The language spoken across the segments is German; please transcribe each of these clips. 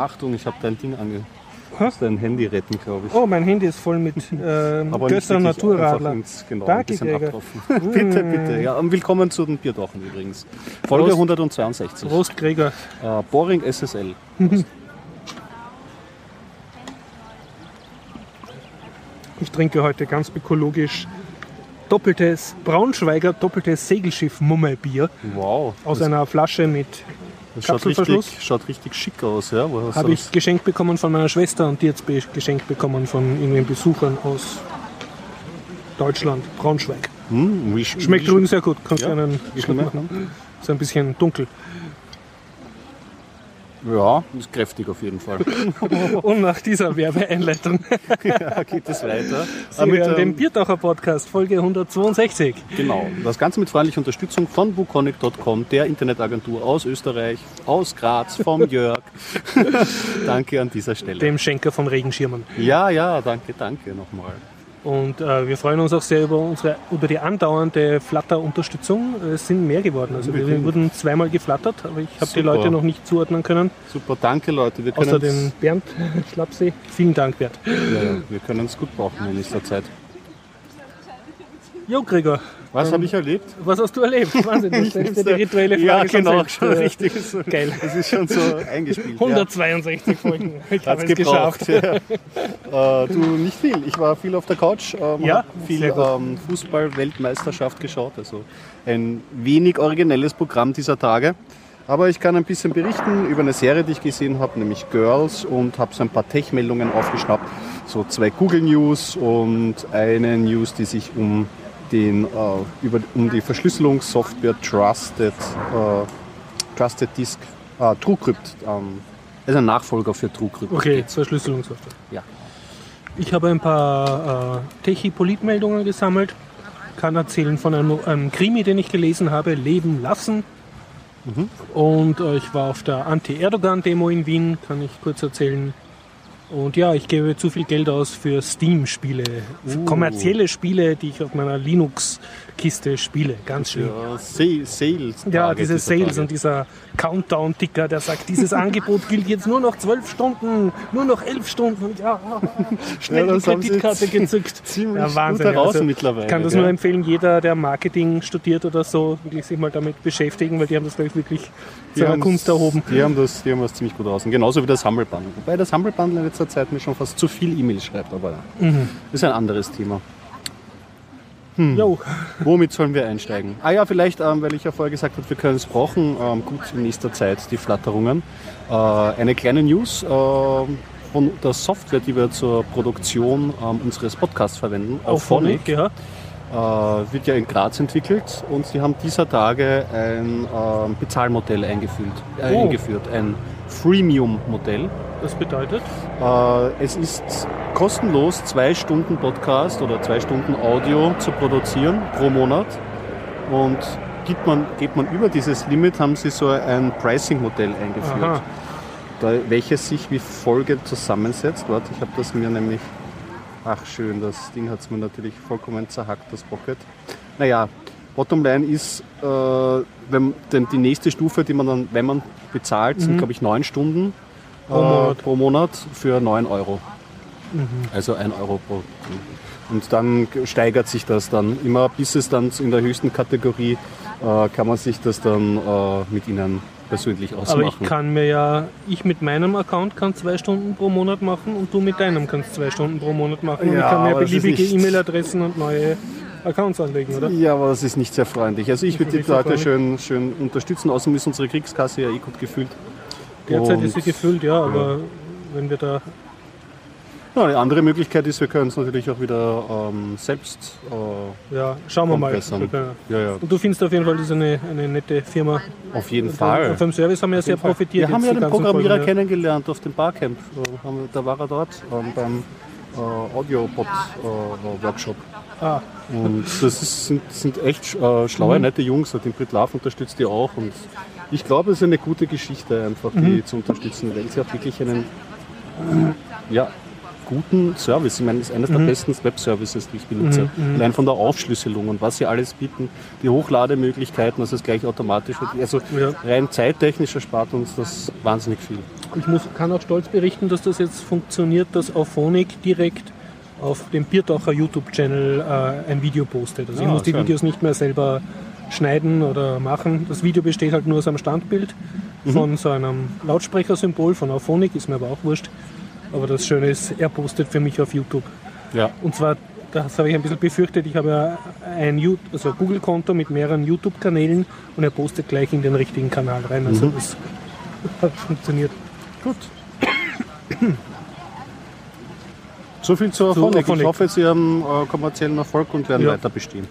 Achtung, ich habe dein Ding ange... Du musst dein Handy retten, glaube ich. Oh, mein Handy ist voll mit ähm, wirklich Naturradler. ins- Genau, Danke, ein bitte, bitte. Ja, und willkommen zu den Bierdochen übrigens. Folge Prost. 162. Prost, Gregor. Äh, Boring SSL. Ich trinke heute ganz ökologisch doppeltes Braunschweiger doppeltes Segelschiff Mummelbier Wow. aus einer Flasche mit das schaut, richtig, schaut richtig schick aus. Ja? Habe ich geschenkt bekommen von meiner Schwester und die jetzt geschenkt bekommen von irgendwelchen Besuchern aus Deutschland, Braunschweig. Hm, wie, sch- Schmeckt wie, übrigens sehr gut. Kannst Ja, du einen schmeckt machen. Ist ein bisschen dunkel. Ja, ist kräftig auf jeden Fall. Und nach dieser Werbeeinleitung ja, geht es weiter. Sie mit, hören den ähm, Biertaucher Podcast, Folge 162. Genau. Das Ganze mit freundlicher Unterstützung von Bukonic.com, der Internetagentur aus Österreich, aus Graz, vom Jörg. danke an dieser Stelle. Dem Schenker von Regenschirmen. Ja, ja, danke, danke nochmal. Und äh, wir freuen uns auch sehr über, unsere, über die andauernde Flatter-Unterstützung. Es sind mehr geworden. Also wir Wirklich? wurden zweimal geflattert, aber ich habe die. Leute noch nicht zuordnen können. Super, danke Leute. Wir Außer den Bernd Schlapsee. Vielen Dank, Bernd. ja, wir können es gut brauchen in nächster Zeit. Jo, Gregor, Was habe ich erlebt? was hast du erlebt? Wahnsinn, du stellst dir die rituelle Frage ja, genau, schon Äh, richtig. So, Geil. Es ist schon so eingespielt. 162 Folgen. Ich Ja. habe es geschafft. Ja. äh, du, nicht viel. Ich war viel auf der Couch, ähm, Ja, viel ähm, Fußball-Weltmeisterschaft geschaut. Also ein wenig originelles Programm dieser Tage. Aber ich kann ein bisschen berichten über eine Serie, die ich gesehen habe, nämlich Girls und habe so ein paar Tech-Meldungen aufgeschnappt. So zwei Google News und eine News, die sich um, den, äh, über, um die Verschlüsselungssoftware Trusted, äh, Trusted Disk, äh, TrueCrypt, ähm, ist ein Nachfolger für TrueCrypt. Okay, Verschlüsselungssoftware. Ja. Ich habe ein paar äh, Techie-Polit-Meldungen gesammelt. Kann erzählen von einem, einem Krimi, den ich gelesen habe, Leben lassen. Und äh, ich war auf der Anti-Erdogan-Demo in Wien, kann ich kurz erzählen. Und ja, ich gebe zu viel Geld aus für Steam-Spiele, Uh. kommerzielle Spiele, die ich auf meiner Linux-Kiste spiele. Ganz schön. Ja, Sa- Sales. Ja, diese Sales und dieser Countdown-Ticker, der sagt, dieses Angebot gilt jetzt nur noch zwölf Stunden, nur noch elf Stunden und ja, schnell Ja, die Kreditkarte gezückt. ziemlich ja, gut Wahnsinn. heraus Also, mittlerweile, ich kann das gell? nur empfehlen, jeder, der Marketing studiert oder so, will sich mal damit beschäftigen, weil die haben das, glaube ich, wirklich zu einer Kunst erhoben. Die haben, das, die haben das ziemlich gut raus. Und genauso wie das Humble Bundle. Wobei das Humble Bundle in letzter Zeit mir schon fast zu viel E-Mail schreibt, aber Mhm. ist ein anderes Thema. Jo, Womit sollen wir einsteigen? Ah ja, vielleicht, ähm, weil ich ja vorher gesagt habe, wir können es brauchen, ähm, gut in nächster Zeit, die Flatterungen. Äh, eine kleine News ähm, von der Software, die wir zur Produktion ähm, unseres Podcasts verwenden, auf Phonic, ja. äh, wird ja in Graz entwickelt und sie haben dieser Tage ein ähm, Bezahlmodell eingeführt, äh, Oh. eingeführt, ein Freemium-Modell. Das bedeutet, Äh, es ist kostenlos zwei Stunden Podcast oder zwei Stunden Audio zu produzieren pro Monat. Und gibt man, geht man über dieses Limit, haben sie so ein Pricing-Modell eingeführt, aha, da, welches sich wie folgt zusammensetzt. Warte, ich habe das mir nämlich Ach schön, das Ding hat es mir natürlich vollkommen zerhackt, das Pocket. Naja, Bottomline ist, äh, wenn, denn die nächste Stufe, die man dann, wenn man bezahlt, sind glaube ich neun Stunden Pro äh, Monat. pro Monat für 9 Euro. Mhm. Also 1 Euro pro. Und dann steigert sich das dann immer, bis es dann in der höchsten Kategorie äh, kann man sich das dann äh, mit Ihnen persönlich aber ausmachen. ich kann mir ja, ich mit meinem Account kann zwei Stunden pro Monat machen und du mit deinem kannst zwei Stunden pro Monat machen. und Ja, ich kann mir aber beliebige E-Mail-Adressen und neue Accounts anlegen, oder? Ja, aber das ist nicht sehr freundlich. Also ich würde die Leute schön, schön unterstützen. Außerdem ist unsere Kriegskasse ja eh gut gefüllt. Derzeit Und- ist sie gefüllt, ja, aber wenn wir da. Ja, eine andere Möglichkeit ist, wir können es natürlich auch wieder ähm, selbst äh, Ja, schauen wir mal. Wir Ja, ja, Und du findest auf jeden Fall, das ist eine, eine nette Firma. auf jeden Und Fall. Dem Service haben wir ja sehr profitiert. Wir haben ja den Programmierer Folgen, ja. kennengelernt auf dem Barcamp. Äh, Da war er dort ähm, beim äh, Audiobot-Workshop. Ah, Und das ist, sind, sind echt äh, schlaue, Mhm. nette Jungs. Den Brit Love unterstützt die auch. Und ich glaube, es ist eine gute Geschichte, einfach die Mhm. zu unterstützen, weil sie auch wirklich einen ja, guten Service. Ich meine, es ist eines der besten Web-Services, die ich benutze. Allein von der Aufschlüsselung und was sie alles bieten, die Hochlademöglichkeiten, dass es gleich automatisch wird. Also Ja. rein zeittechnisch erspart uns das wahnsinnig viel. Ich muss, kann auch stolz berichten, dass das jetzt funktioniert, dass Auphonic direkt auf dem Biertaucher YouTube-Channel äh, ein Video postet. Also ich Ah, muss die schön. Videos nicht mehr selber schneiden oder machen. Das Video besteht halt nur aus einem Standbild Mhm. von so einem Lautsprechersymbol von Auphonic, ist mir aber auch wurscht. Aber das Schöne ist, er postet für mich auf YouTube. Ja. Und zwar, das habe ich ein bisschen befürchtet, ich habe ja ein also Google-Konto mit mehreren YouTube-Kanälen und er postet gleich in den richtigen Kanal rein. Also Mhm. das hat funktioniert. Gut. So viel zu Auphonic. Ich hoffe, Sie haben äh, kommerziellen Erfolg und werden Ja. weiter bestehen.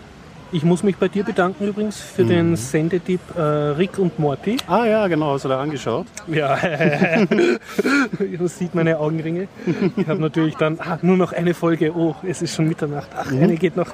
Ich muss mich bei dir bedanken übrigens für Mhm. den Sendetipp äh, Rick und Morty. Ah ja, genau, hast du da angeschaut? Ja, man sieht meine Augenringe. Ich habe natürlich dann, ah, nur noch eine Folge, oh, es ist schon Mitternacht, ach, Mhm. eine geht noch.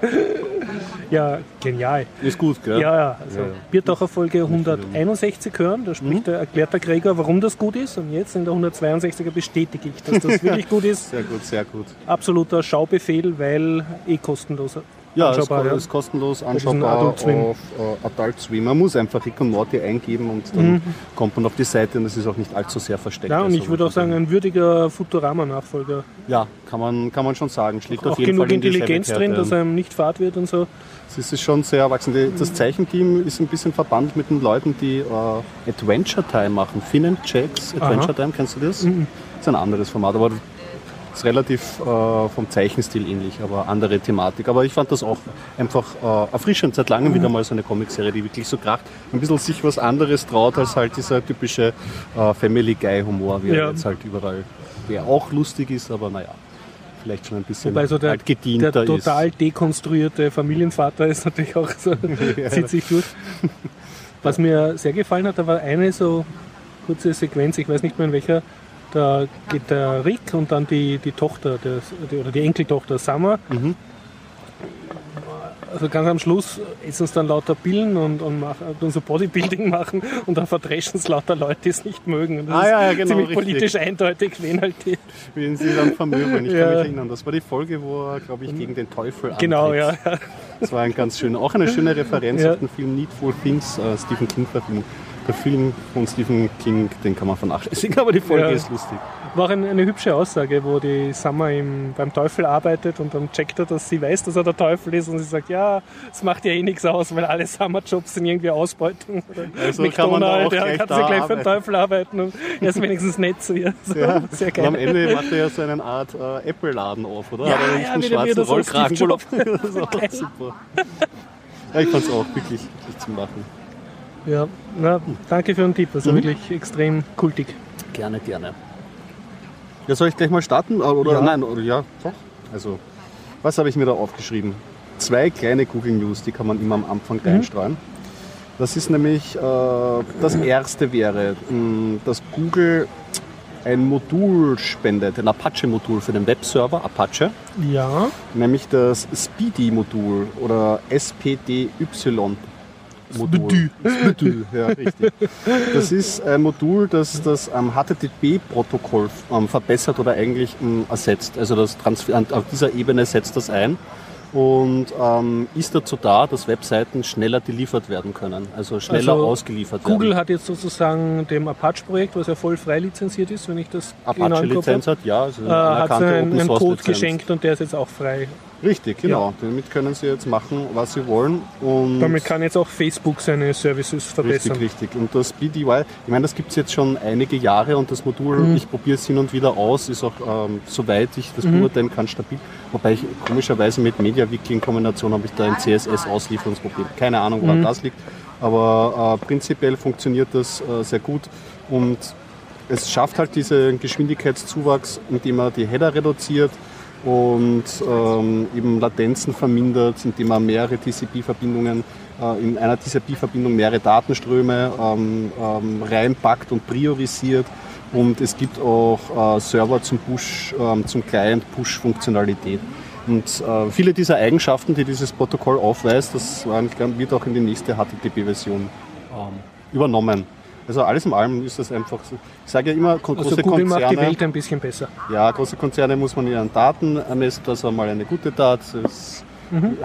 Ja, genial. Ist gut, gell? Ja, ja, also Ja, ja. Biertaucher Folge 161 hören, da spricht der, erklärt der Gregor, warum das gut ist und jetzt in der 162er bestätige ich, dass das wirklich gut ist. Sehr gut, sehr gut. Absoluter Schaubefehl, weil eh kostenlos Ja, es ja. ist kostenlos anschaubar Adult Swim. auf äh, Adult Swim. Man muss einfach Rick und Morty eingeben und dann kommt man auf die Seite und es ist auch nicht allzu sehr versteckt. Mhm. Ja, und Also ich würde auch sagen, ein würdiger Futurama-Nachfolger. Ja, kann man, kann man schon sagen. Schlägt Auch auf jeden genug Fall in Intelligenz drin, dass einem nicht fad wird und so. Es ist schon sehr erwachsen. Das Zeichenteam ist ein bisschen verbannt mit den Leuten, die äh, Adventure Time machen. Finn and Jacks Adventure Time, kennst du das? Mhm. ist ein anderes Format, aber ist relativ äh, vom Zeichenstil ähnlich, aber andere Thematik. Aber ich fand das auch einfach äh, erfrischend. Seit Mhm. langem wieder mal so eine Comicserie, die wirklich so kracht. Ein bisschen sich was anderes traut als halt dieser typische äh, Family Guy Humor, wie Ja. er jetzt halt überall, der auch lustig ist, aber naja. Vielleicht schon ein bisschen Wobei so der, halt der gedienter total ist. dekonstruierte Familienvater ist natürlich auch so, zieht sich durch. Was mir sehr gefallen hat, da war eine so kurze Sequenz, ich weiß nicht mehr in welcher, da geht der Rick und dann die, die Tochter, der, die, oder die Enkeltochter Summer. Mhm. Also ganz am Schluss essen es dann lauter Pillen und, und machen, tun so Bodybuilding machen und dann verdreschen es lauter Leute, die es nicht mögen. Und das Ah, ja, ja, ist genau, ziemlich richtig. politisch eindeutig, wen halt die. Wen sie dann vermöbeln. Ich Ja. kann mich erinnern. Das war die Folge, wo er, glaube ich, gegen den Teufel Genau, ja. antritt. Das war ein ganz schöner, auch eine schöne Referenz auf den Film Needful Things, äh, Stephen King Verfilmung. Der Film von Stephen King, den kann man vernachlässigen, aber die Folge Ja. ist lustig. War eine, eine hübsche Aussage, wo die Summer im, beim Teufel arbeitet und dann checkt er, dass sie weiß, dass er der Teufel ist und sie sagt, ja, es macht ja eh nichts aus, weil alle Summerjobs sind irgendwie Ausbeutung. Also kann man da McDonald, gleich kann sie gleich für den arbeiten. Teufel arbeiten und er ist wenigstens nett zu ihr. So, Ja. Sehr Und am geil. Ende macht er ja so eine Art äh, Apple-Laden auf, oder? Ja, ja, einen schwarzen Rollkragen? Das ist auch Geil. super. Ja, ich fand es auch wirklich, wirklich zum Lachen. Ja, na, danke für den Tipp, also Mhm. wirklich extrem kultig. Gerne, gerne. Ja, soll ich gleich mal starten? Oder Ja. nein, oder ja, doch. Also, was habe ich mir da aufgeschrieben? Zwei kleine Google News, die kann man immer am Anfang reinstreuen. Das ist nämlich, äh, das erste wäre, mh, dass Google ein Modul spendet, ein Apache-Modul für den Webserver Apache, Ja, nämlich das Speedy-Modul oder SPDY. Modul. Speedy, ja, richtig. Das ist ein Modul, das das ähm, HTTP-Protokoll ähm, verbessert oder eigentlich ähm, ersetzt. Also das Transfer auf dieser Ebene setzt das ein und ähm, ist dazu da, dass Webseiten schneller deliefert werden können, also schneller Also ausgeliefert werden. Google hat jetzt sozusagen dem Apache-Projekt, was ja voll frei lizenziert ist, wenn ich das genau Kopf Apache-Lizenz habe, hat, ja, also äh, hat einen, einen Code geschenkt und der ist jetzt auch frei. Richtig, genau. Damit können sie jetzt machen, was sie wollen. Und Damit kann jetzt auch Facebook seine Services verbessern. Richtig, richtig. Und das BDY, ich meine, das gibt es jetzt schon einige Jahre und das Modul, Mhm. ich probiere es hin und wieder aus, ist auch, ähm, soweit ich das beurteilen kann, stabil. Wobei ich komischerweise mit MediaWiki in Kombination habe ich da ein CSS-Auslieferungsproblem. Keine Ahnung, woran das liegt. Aber äh, prinzipiell funktioniert das äh, sehr gut und es schafft halt diesen Geschwindigkeitszuwachs, indem er die Header reduziert und ähm, eben Latenzen vermindert, indem man mehrere TCP-Verbindungen äh, in einer TCP-Verbindung mehrere Datenströme ähm, ähm, reinpackt und priorisiert. Und es gibt auch äh, Server zum Push, ähm, zum Client-Push-Funktionalität. Und äh, viele dieser Eigenschaften, die dieses Protokoll aufweist, das war- wird auch in die nächste HTTP-Version ähm, übernommen. Also alles in allem ist das einfach so. Ich sage ja immer, große Also Google macht die Konzerne, Welt ein bisschen besser. ja, große Konzerne muss man ihren Daten ermessen, das war mal eine gute Tat. Das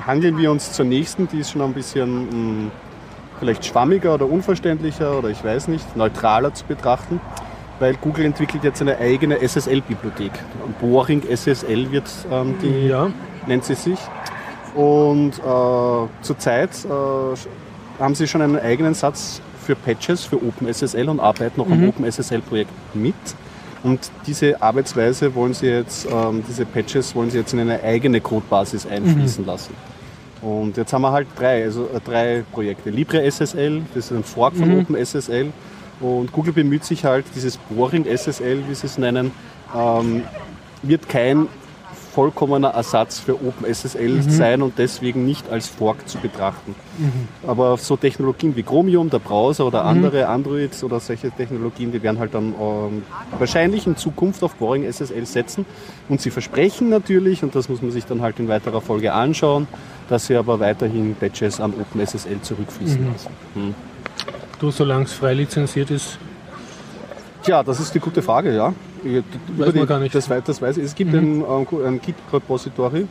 Hangeln wir uns zur nächsten, die ist schon ein bisschen mh, vielleicht schwammiger oder unverständlicher oder ich weiß nicht, neutraler zu betrachten, weil Google entwickelt jetzt eine eigene SSL-Bibliothek. Boring SSL wird ähm, die Ja. nennt sie sich. Und äh, zurzeit äh, haben sie schon einen eigenen Satz für Patches für OpenSSL und arbeiten noch am OpenSSL-Projekt mit. Und diese Arbeitsweise wollen sie jetzt, ähm, diese Patches wollen sie jetzt in eine eigene Codebasis einfließen lassen. Und jetzt haben wir halt drei, also äh, drei Projekte. LibreSSL, das ist ein Fork von OpenSSL. Und Google bemüht sich halt, dieses Boring SSL, wie sie es nennen, ähm, wird kein vollkommener Ersatz für OpenSSL sein und deswegen nicht als Fork zu betrachten. Aber so Technologien wie Chromium, der Browser oder andere Androids oder solche Technologien, die werden halt dann ähm, wahrscheinlich in Zukunft auf Boring SSL setzen. Und sie versprechen natürlich, und das muss man sich dann halt in weiterer Folge anschauen, dass sie aber weiterhin Patches an OpenSSL zurückfließen lassen. Hm. Du, solange es frei lizenziert ist, Tja, das ist die gute Frage, ja. Ich- über man gar nicht. Das, das weiß ich. Es gibt ein, ähm, ein Git-Repository,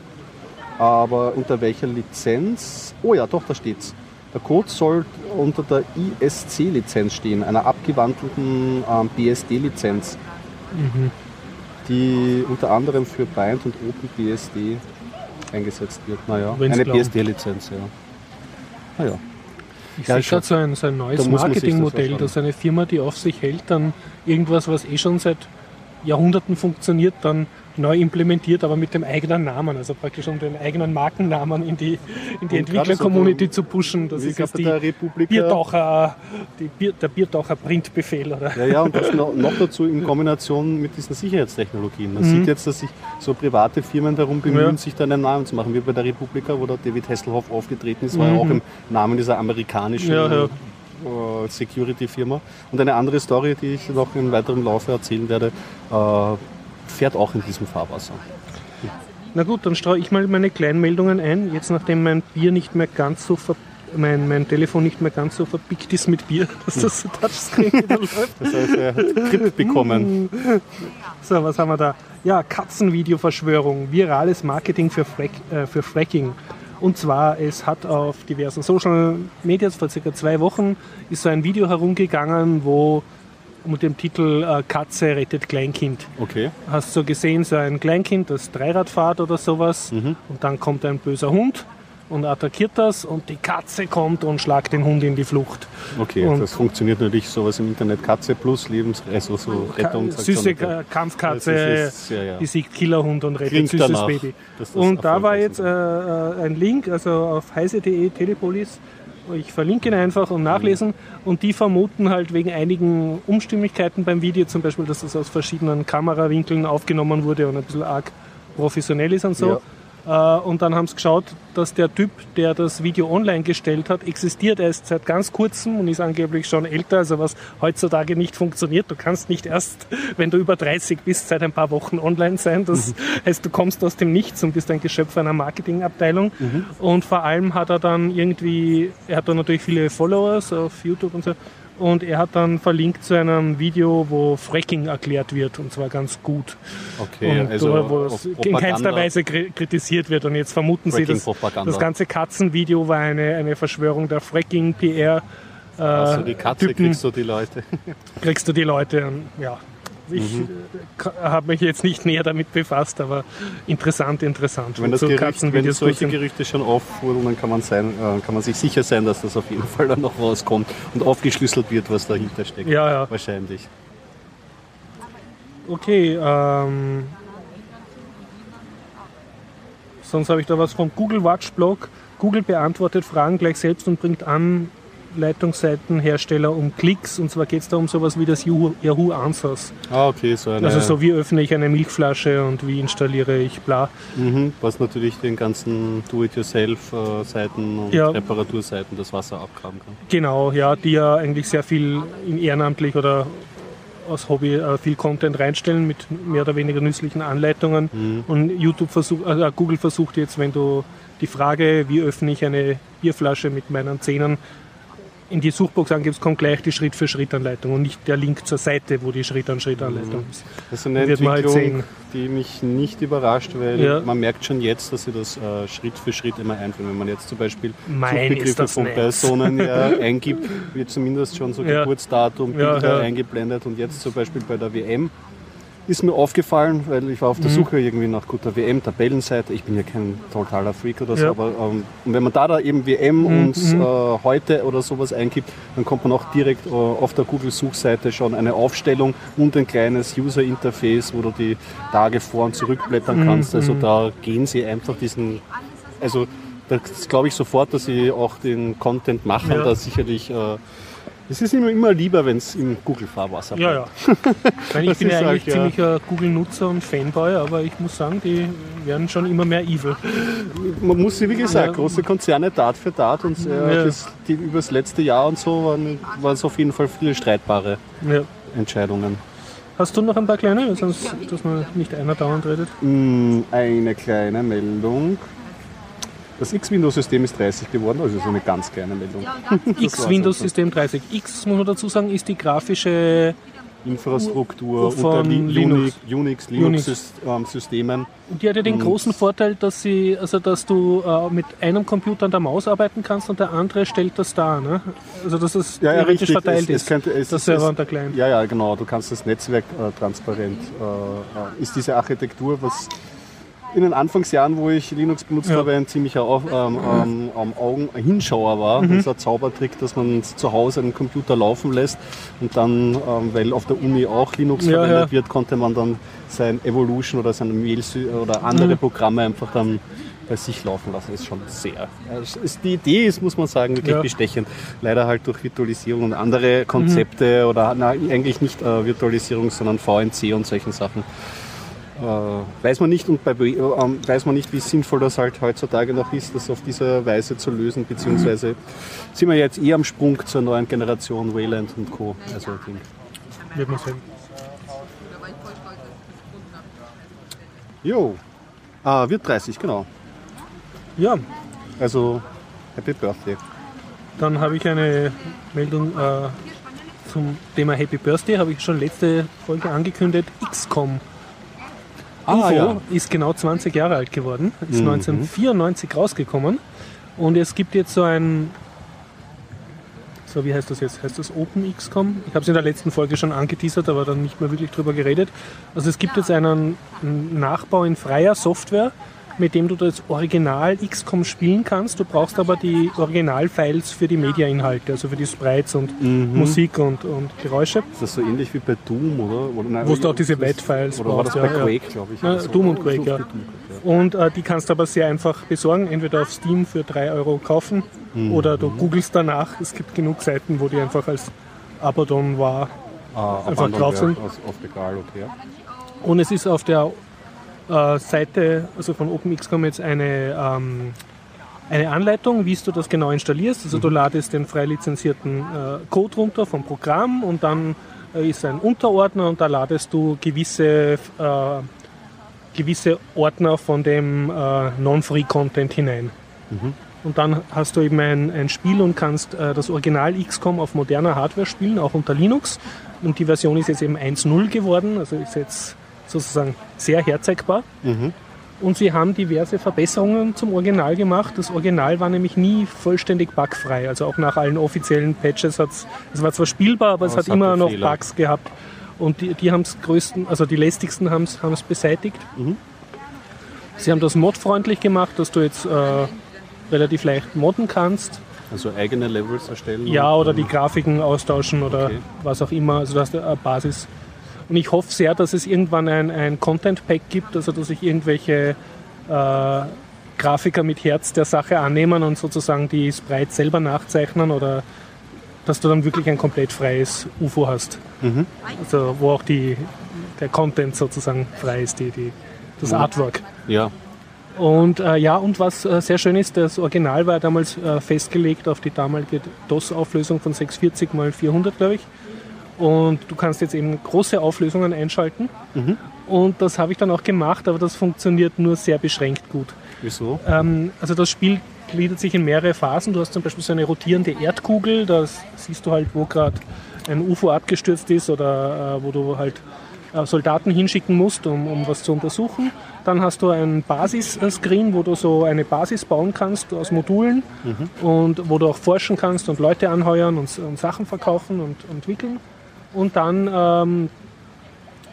aber unter welcher Lizenz? Oh ja, doch, da steht's. Der Code soll unter der ISC-Lizenz stehen, einer abgewandelten ähm, BSD-Lizenz, Mhm. die unter anderem für Bind und OpenBSD eingesetzt wird. Naja, Wenn's eine. BSD-Lizenz, ja. Naja. Ich Ja, sehe gerade so ein, so ein neues Marketingmodell, dass eine Firma, die auf sich hält, dann irgendwas, was eh schon seit Jahrhunderten funktioniert, dann neu implementiert, aber mit dem eigenen Namen, also praktisch um den eigenen Markennamen in die, in die Entwickler-Community so, zu pushen. Das ist jetzt die der Republika- Biertaucher, die Bier, der Biertaucher Printbefehl. Oder? Ja, ja, und das noch, noch dazu in Kombination mit diesen Sicherheitstechnologien. Man Mhm. sieht jetzt, dass sich so private Firmen darum bemühen, Ja. sich da einen Namen zu machen. Wie bei der Republika, wo der David Hasselhoff aufgetreten ist, war ja auch im Namen dieser amerikanischen Mhm. Ja, ja. Äh, Security-Firma. Und eine andere Story, die ich noch im weiteren Laufe erzählen werde, äh, fährt auch in diesem Fahrwasser. Na gut, dann streue ich mal meine Kleinmeldungen ein. Jetzt nachdem mein Bier nicht mehr ganz so ver mein, mein Telefon nicht mehr ganz so verpickt ist mit Bier, dass das Touchscreen wieder läuft. Das heißt, er hat Grip bekommen. So, was haben wir da? Ja, Katzenvideo-Verschwörung, virales Marketing für, Frack, äh, für Fracking. Und zwar, es hat auf diversen Social Medias vor circa zwei Wochen ist so ein Video herumgegangen, wo mit dem Titel äh, Katze rettet Kleinkind. Okay. Hast du gesehen, so ein Kleinkind, das Dreirad fährt oder sowas und dann kommt ein böser Hund und attackiert das und die Katze kommt und schlagt den Hund in die Flucht. Okay, Und- das funktioniert natürlich sowas im Internet. Katze plus Lebens also so Ka Rettung. süße Ka- Kampfkatze ist- ja, ja. besiegt Killerhund und rettet Klingt süßes danach, Baby. das Und da war jetzt äh, äh, ein Link, also auf heise.de Telepolis. Ich verlinke ihn einfach und nachlesen. Und die vermuten halt wegen einigen Unstimmigkeiten beim Video, zum Beispiel, dass das aus verschiedenen Kamerawinkeln aufgenommen wurde und ein bisschen arg professionell ist und so. Äh, Und dann haben sie geschaut, dass der Typ, der das Video online gestellt hat, existiert erst seit ganz kurzem und ist angeblich schon älter, also was heutzutage nicht funktioniert. Du kannst nicht erst, wenn du über 30 bist, seit ein paar Wochen online sein. Das heißt, du kommst aus dem Nichts und bist ein Geschöpf einer Marketingabteilung. Und vor allem hat er dann irgendwie, er hat dann natürlich viele Followers auf YouTube und so. Und er hat dann verlinkt zu einem Video, wo Fracking erklärt wird, und zwar ganz gut. Okay, und also wo es in keinster Weise kri- kritisiert wird. Und jetzt vermuten sie, dass das ganze Katzenvideo war eine, eine Verschwörung der Fracking-PR. Äh, Also die Katze Typen, kriegst du die Leute. kriegst du die Leute. Ja, ich Mhm. habe mich jetzt nicht näher damit befasst, aber interessant, interessant. Wenn, das wozu Gerücht, wenn solche. Gerüchte schon aufwurden, dann kann man, sein, äh, kann man sich sicher sein, dass das auf jeden Fall dann noch rauskommt und aufgeschlüsselt wird, was dahinter steckt. Ja, ja. Wahrscheinlich. Okay, ähm, sonst habe ich da was vom Google Watch Blog. Google beantwortet Fragen gleich selbst und bringt Anleitungsseitenhersteller um Klicks. Und zwar geht es da um sowas wie das Yahoo, Answers. Ah, okay, so eine. Also so wie öffne ich eine Milchflasche und wie installiere ich bla. mhm, was natürlich den ganzen Do-it-yourself-Seiten und Ja. Reparaturseiten das Wasser abgraben kann. Genau, ja, die ja eigentlich sehr viel in ehrenamtlich oder aus Hobby äh, viel Content reinstellen mit mehr oder weniger nützlichen Anleitungen. Und YouTube versucht, also äh, Google versucht jetzt, wenn du die Frage, wie öffne ich eine Bierflasche mit meinen Zähnen, in die Suchbox angibst, kommt gleich die Schritt-für-Schritt-Anleitung und nicht der Link zur Seite, wo die Schritt-an-Schritt-Anleitung ist. Das ist eine halt Entwicklung, sehen. die mich nicht überrascht, weil Ja. man merkt schon jetzt, dass sie das äh, Schritt für Schritt immer einführen. Wenn man jetzt zum Beispiel Mein, Suchbegriffe von nett. Personen ja, eingibt, wird zumindest schon so. Geburtsdatum, Bilder ja. eingeblendet und jetzt zum Beispiel bei der WM ist mir aufgefallen, weil ich war Mhm. auf der Suche irgendwie nach guter WM-Tabellenseite. Ich bin ja kein totaler Freak oder so, Ja. aber ähm, und wenn man da da eben WM und äh, heute oder sowas eingibt, dann kommt man auch direkt äh, auf der Google-Suchseite schon eine Aufstellung und ein kleines User-Interface, wo du die Tage vor- und zurückblättern kannst. Also da gehen sie einfach diesen, also das glaube ich sofort, dass sie auch den Content machen, Ja. da sicherlich äh, es ist immer, immer lieber, wenn es im Google-Fahrwasser Ja, ja. Ich, meine, ich bin ja eigentlich ja. ziemlicher Google-Nutzer und Fanboy, aber ich muss sagen, die werden schon immer mehr evil. Man muss sie, wie gesagt, Ja. große Konzerne Tat für Tat und äh, Ja. das, die, über das letzte Jahr und so waren, waren es auf jeden Fall viele streitbare. Entscheidungen. Hast du noch ein paar kleine, sonst dass man nicht einer dauernd redet? Mm, Eine kleine Meldung. Das X-Windows-System ist 30 geworden, also so eine ganz kleine Meldung. X Windows System 30. X, muss man dazu sagen, ist die grafische, Infrastruktur Von unter Li Linux. Unix, Unix, Unix. Linux-Systemen. die hat ja den großen Vorteil, dass sie, also dass du äh, mit einem Computer an der Maus arbeiten kannst und der andere stellt das dar. Ne? Also dass es Ja, ja, theoretisch richtig. verteilt Es- es ist. könnte- es- es- Server es- und der Client. Ja, ja, genau. Du kannst das Netzwerk äh, transparent. Äh, äh, ist diese Architektur, was in den Anfangsjahren, wo ich Linux benutzt Ja. habe, ein ziemlicher ähm, ähm, am Augen Hinschauer war. Mhm. Das ist ein Zaubertrick, dass man zu Hause einen Computer laufen lässt und dann, ähm, weil auf der Uni auch Linux Ja, verwendet ja. wird, konnte man dann sein Evolution oder sein Mail oder andere Mhm. Programme einfach dann bei sich laufen lassen. Das ist schon sehr. Ist, die Idee ist, muss man sagen, wirklich bestechend. Leider halt durch Virtualisierung und andere Konzepte Mhm. oder na, eigentlich nicht äh, Virtualisierung, sondern VNC und solchen Sachen. Äh, weiß man nicht und bei, äh, ähm, weiß man nicht, wie sinnvoll das halt heutzutage noch ist, das auf diese Weise zu lösen, beziehungsweise sind wir jetzt eh am Sprung zur neuen Generation Wayland und Co. Also Ding. Wird man sehen. Jo, ah, wird 30, genau. Ja, Also Happy Birthday. dann habe ich eine Meldung äh, zum Thema Happy Birthday, habe ich schon letzte Folge angekündigt. XCOM Ah, UFO ja. ist genau 20 Jahre alt geworden, ist Mhm. 1994 rausgekommen und es gibt jetzt so ein, so wie heißt das jetzt, heißt das Open XCOM? Ich habe es in der letzten Folge schon angeteasert, aber dann nicht mehr wirklich drüber geredet. Also es gibt jetzt einen Nachbau in freier Software, mit dem du das Original XCOM spielen kannst. Du brauchst aber die Originalfiles für die Mediainhalte, also für die Sprites und Mhm. Musik und, und Geräusche. Ist das so ähnlich wie bei Doom, oder? oder nein, Wo du auch diese WAV-Files Oder war das brauchst, bei ja, ja. Quake, glaube ich? Ja, oder so. Doom und Quake, ja. Quake, ja. Und äh, die kannst du aber sehr einfach besorgen, entweder auf Steam für 3 Euro kaufen Mhm. oder du googelst danach. Es gibt genug Seiten, wo die einfach als Abaddon war. Ah, Einfach drauf ja, sind. Auf, auf Regal, okay. ja. Und es ist auf der äh, Seite also von OpenXCOM jetzt eine, ähm, eine Anleitung, wie du das genau installierst. Also du ladest den frei lizenzierten äh, Code runter vom Programm und dann äh, ist ein Unterordner und da ladest du gewisse, äh, gewisse Ordner von dem äh, Non-Free-Content hinein. Und dann hast du eben ein, ein Spiel und kannst äh, das Original XCOM auf moderner Hardware spielen, auch unter Linux. Und die Version ist jetzt eben 1.0 geworden, also ist jetzt sozusagen sehr herzeigbar. Und sie haben diverse Verbesserungen zum Original gemacht. Das Original war nämlich nie vollständig bugfrei. Also auch nach allen offiziellen Patches hat es, war zwar spielbar, aber es Aber hat es immer hatte noch Fehler. Bugs gehabt. Und die, die haben es größten, also die lästigsten haben es beseitigt. Sie haben das modfreundlich gemacht, dass du jetzt äh, relativ leicht modden kannst. Also eigene Levels erstellen. Ja, oder die Grafiken austauschen oder Okay. was auch immer. Also du hast eine Basis. Und ich hoffe sehr, dass es irgendwann ein, ein Content Pack gibt, also dass sich irgendwelche äh, Grafiker mit Herz der Sache annehmen und sozusagen die Sprites selber nachzeichnen oder dass du dann wirklich ein komplett freies UFO hast. Mhm. Also wo auch die, der Content sozusagen frei ist, die, die, das Mhm. Artwork. Ja, Und äh, ja, und was äh, sehr schön ist, das Original war damals äh, festgelegt auf die damalige DOS-Auflösung von 640 x 400, glaube ich. Und du kannst jetzt eben große Auflösungen einschalten. Und das habe ich dann auch gemacht, aber das funktioniert nur sehr beschränkt gut. wieso? Ähm, also das Spiel gliedert sich in mehrere Phasen. Du hast zum Beispiel so eine rotierende Erdkugel, da siehst du halt, wo gerade ein UFO abgestürzt ist oder äh, wo du halt äh, Soldaten hinschicken musst, um, um was zu untersuchen. Dann hast du ein Basisscreen, wo du so eine Basis bauen kannst aus Modulen mhm. und wo du auch forschen kannst und Leute anheuern und, und Sachen verkaufen und entwickeln. Und dann ähm,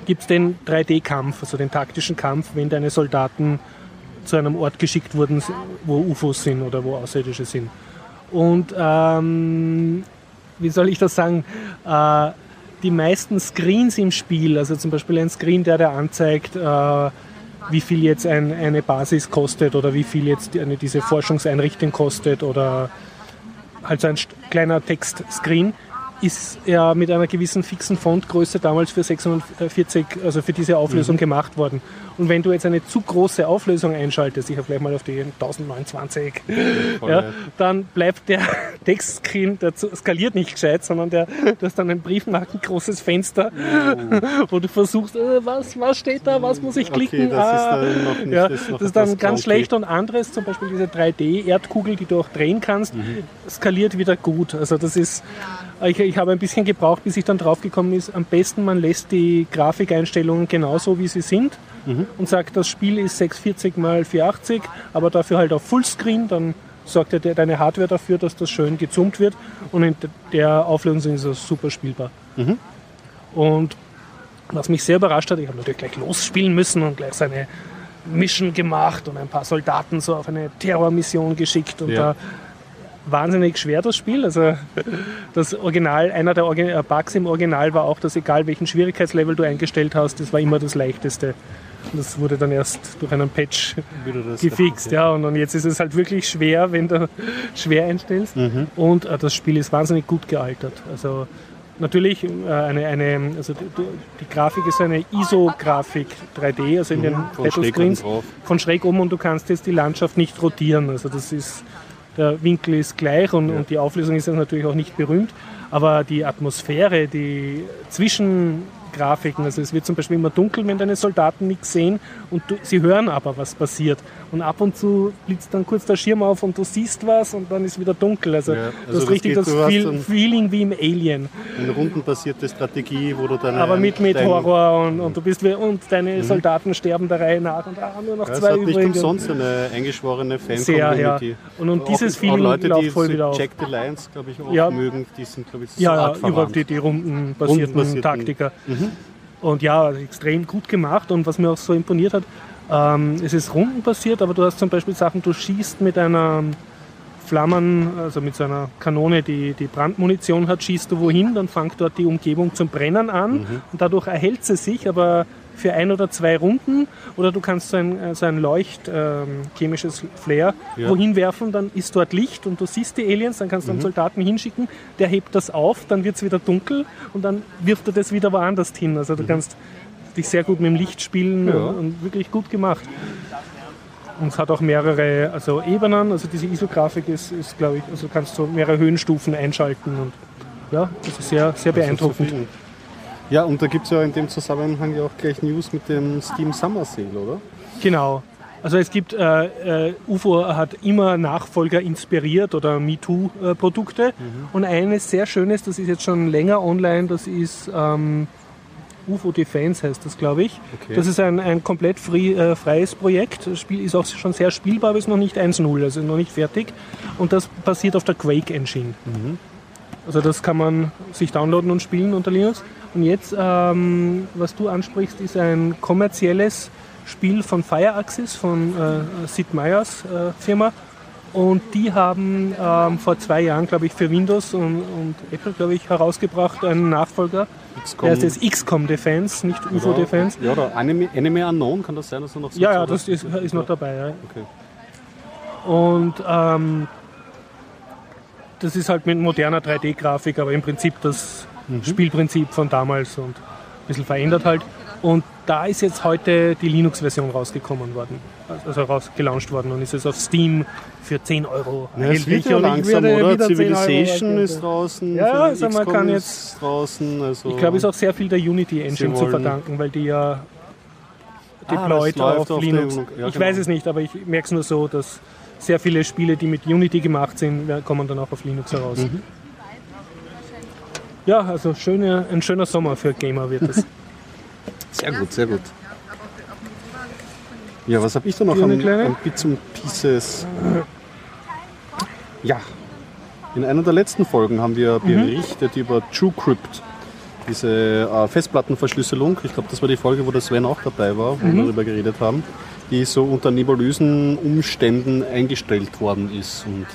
gibt es den 3D-Kampf, also den taktischen Kampf, wenn deine Soldaten zu einem Ort geschickt wurden, wo UFOs sind oder wo Außerirdische sind. Und ähm, wie soll ich das sagen? Äh, die meisten Screens im Spiel, also zum Beispiel ein Screen, der dir anzeigt, äh, wie viel jetzt ein, eine Basis kostet oder wie viel jetzt eine, diese Forschungseinrichtung kostet oder halt so ein kleiner Textscreen, ist ja mit einer gewissen fixen Fontgröße damals für 640, also für diese Auflösung mhm. gemacht worden. Und wenn du jetzt eine zu große Auflösung einschaltest, ich habe vielleicht mal auf die 1029, ja, dann bleibt der Textscreen, der skaliert nicht gescheit, sondern der, du hast dann ein briefmarkengroßes Fenster, oh. wo du versuchst, äh, was, was steht da, was muss ich klicken? Okay, das ah, ist dann, noch nicht, ja, das, das ist dann ganz schlecht und anderes, zum Beispiel diese 3D-Erdkugel, die du auch drehen kannst, mhm. skaliert wieder gut. Also das ist, ich, ich habe ein bisschen gebraucht, bis ich dann draufgekommen ist, am besten man lässt die Grafikeinstellungen genauso, wie sie sind mhm. und sagt, das Spiel ist 640 x 480, aber dafür halt auf Fullscreen, dann sorgt ja deine Hardware dafür, dass das schön gezoomt wird und in der Auflösung ist es super spielbar. Mhm. Und was mich sehr überrascht hat, ich habe natürlich gleich losspielen müssen und gleich seine Mission gemacht und ein paar Soldaten so auf eine Terrormission geschickt und ja. da wahnsinnig schwer, das Spiel. Also das Original, einer der äh, Bugs im Original war auch, dass egal welchen Schwierigkeitslevel du eingestellt hast, das war immer das leichteste. Und das wurde dann erst durch einen Patch gefixt. Ja. und, und jetzt ist es halt wirklich schwer, wenn du schwer einstellst. Mhm. Und äh, das Spiel ist wahnsinnig gut gealtert. Also natürlich äh, eine, eine also die, die, Grafik ist eine ISO-Grafik 3D, also in mhm, den Battlescreens von schräg um und du kannst jetzt die Landschaft nicht rotieren. Also das ist der Winkel ist gleich und, ja. und die Auflösung ist natürlich auch nicht berühmt, aber die Atmosphäre, die zwischen Grafiken. Also es wird zum Beispiel immer dunkel, wenn deine Soldaten nichts sehen und du, sie hören aber, was passiert. Und ab und zu blitzt dann kurz der Schirm auf und du siehst was und dann ist wieder dunkel. Also, ja, also das ist richtig das Feel, Feeling wie im Alien. Eine rundenbasierte Strategie, wo du dann. Aber mit, mit Horror und, und du bist und deine mhm. Soldaten sterben der Reihe nach und ah, nur noch ja, zwei übrig. Es hat nicht umsonst eine eingeschworene Fan-Community. Ja. Und, und dieses auch, Feeling Leute, die voll wieder auf. Jack the Lions, glaube ich, auch ja. mögen, die sind, glaube ich, so Ja, ja überhaupt die, die rundenbasierten, rundenbasierten Taktiker. Mhm. Und ja, extrem gut gemacht. Und was mir auch so imponiert hat, ähm, es ist rundenbasiert, aber du hast zum Beispiel Sachen, du schießt mit einer Flammen, also mit so einer Kanone, die, die Brandmunition hat, schießt du wohin, dann fängt dort die Umgebung zum Brennen an mhm. und dadurch erhält sie sich, aber für ein oder zwei Runden oder du kannst so ein, so ein Leucht, ähm, chemisches Flair ja. wohin werfen, dann ist dort Licht und du siehst die Aliens, dann kannst du einen mhm. Soldaten hinschicken, der hebt das auf, dann wird es wieder dunkel und dann wirft er das wieder woanders hin. Also du mhm. kannst dich sehr gut mit dem Licht spielen ja. und, und, wirklich gut gemacht. Und es hat auch mehrere also Ebenen, also diese ISO-Grafik ist, ist glaube ich, also kannst du mehrere Höhenstufen einschalten und ja, das ist sehr, sehr beeindruckend. Ja, und da gibt es ja in dem Zusammenhang ja auch gleich News mit dem Steam Summer Sale, oder? Genau. Also es gibt, äh, äh, UFO hat immer Nachfolger inspiriert oder MeToo-Produkte. Mhm. Und eines sehr schönes, das ist jetzt schon länger online, das ist ähm, UFO Defense heißt das, glaube ich. Okay. Das ist ein, ein komplett free, äh, freies Projekt. Das Spiel ist auch schon sehr spielbar, aber ist noch nicht 1.0, also noch nicht fertig. Und das basiert auf der Quake Engine. Mhm. Also das kann man sich downloaden und spielen unter Linux. Und jetzt, ähm, was du ansprichst, ist ein kommerzielles Spiel von Fireaxis, von äh, Sid Meier's äh, Firma. Und die haben ähm, vor zwei Jahren, glaube ich, für Windows und, und Apple, glaube ich, herausgebracht einen Nachfolger. XCOM. Der ist jetzt XCOM Defense, nicht UFO oder, Defense. Ja, oder Anime, Anime Unknown, kann das sein, dass er noch so Ja, ja, das ist, ist noch dabei. Ja. Okay. Und ähm, das ist halt mit moderner 3D-Grafik, aber im Prinzip das mhm. Spielprinzip von damals und ein bisschen verändert halt. Und da ist jetzt heute die Linux-Version rausgekommen worden, also rausgelauncht worden und ist jetzt auf Steam für 10 Euro ja, es wird ja langsam, oder? Civilization ist draußen, ja, also man kann jetzt draußen. Also ich glaube, es ist auch sehr viel der Unity Engine zu verdanken, weil die ja deployed ah, auf Linux. Auf ja, ich genau. weiß es nicht, aber ich merke es nur so, dass sehr viele Spiele, die mit Unity gemacht sind, kommen dann auch auf Linux heraus. Mhm. Ja, also schöne, ein schöner Sommer für Gamer wird es. Sehr gut, sehr gut. Ja, was habe ich da noch an, an Bits und Pieces? Ja, in einer der letzten Folgen haben wir Mhm. berichtet über TrueCrypt, diese äh, Festplattenverschlüsselung. Ich glaube, das war die Folge, wo der Sven auch dabei war, wo Mhm. wir darüber geredet haben, die so unter nebulösen Umständen eingestellt worden ist. Und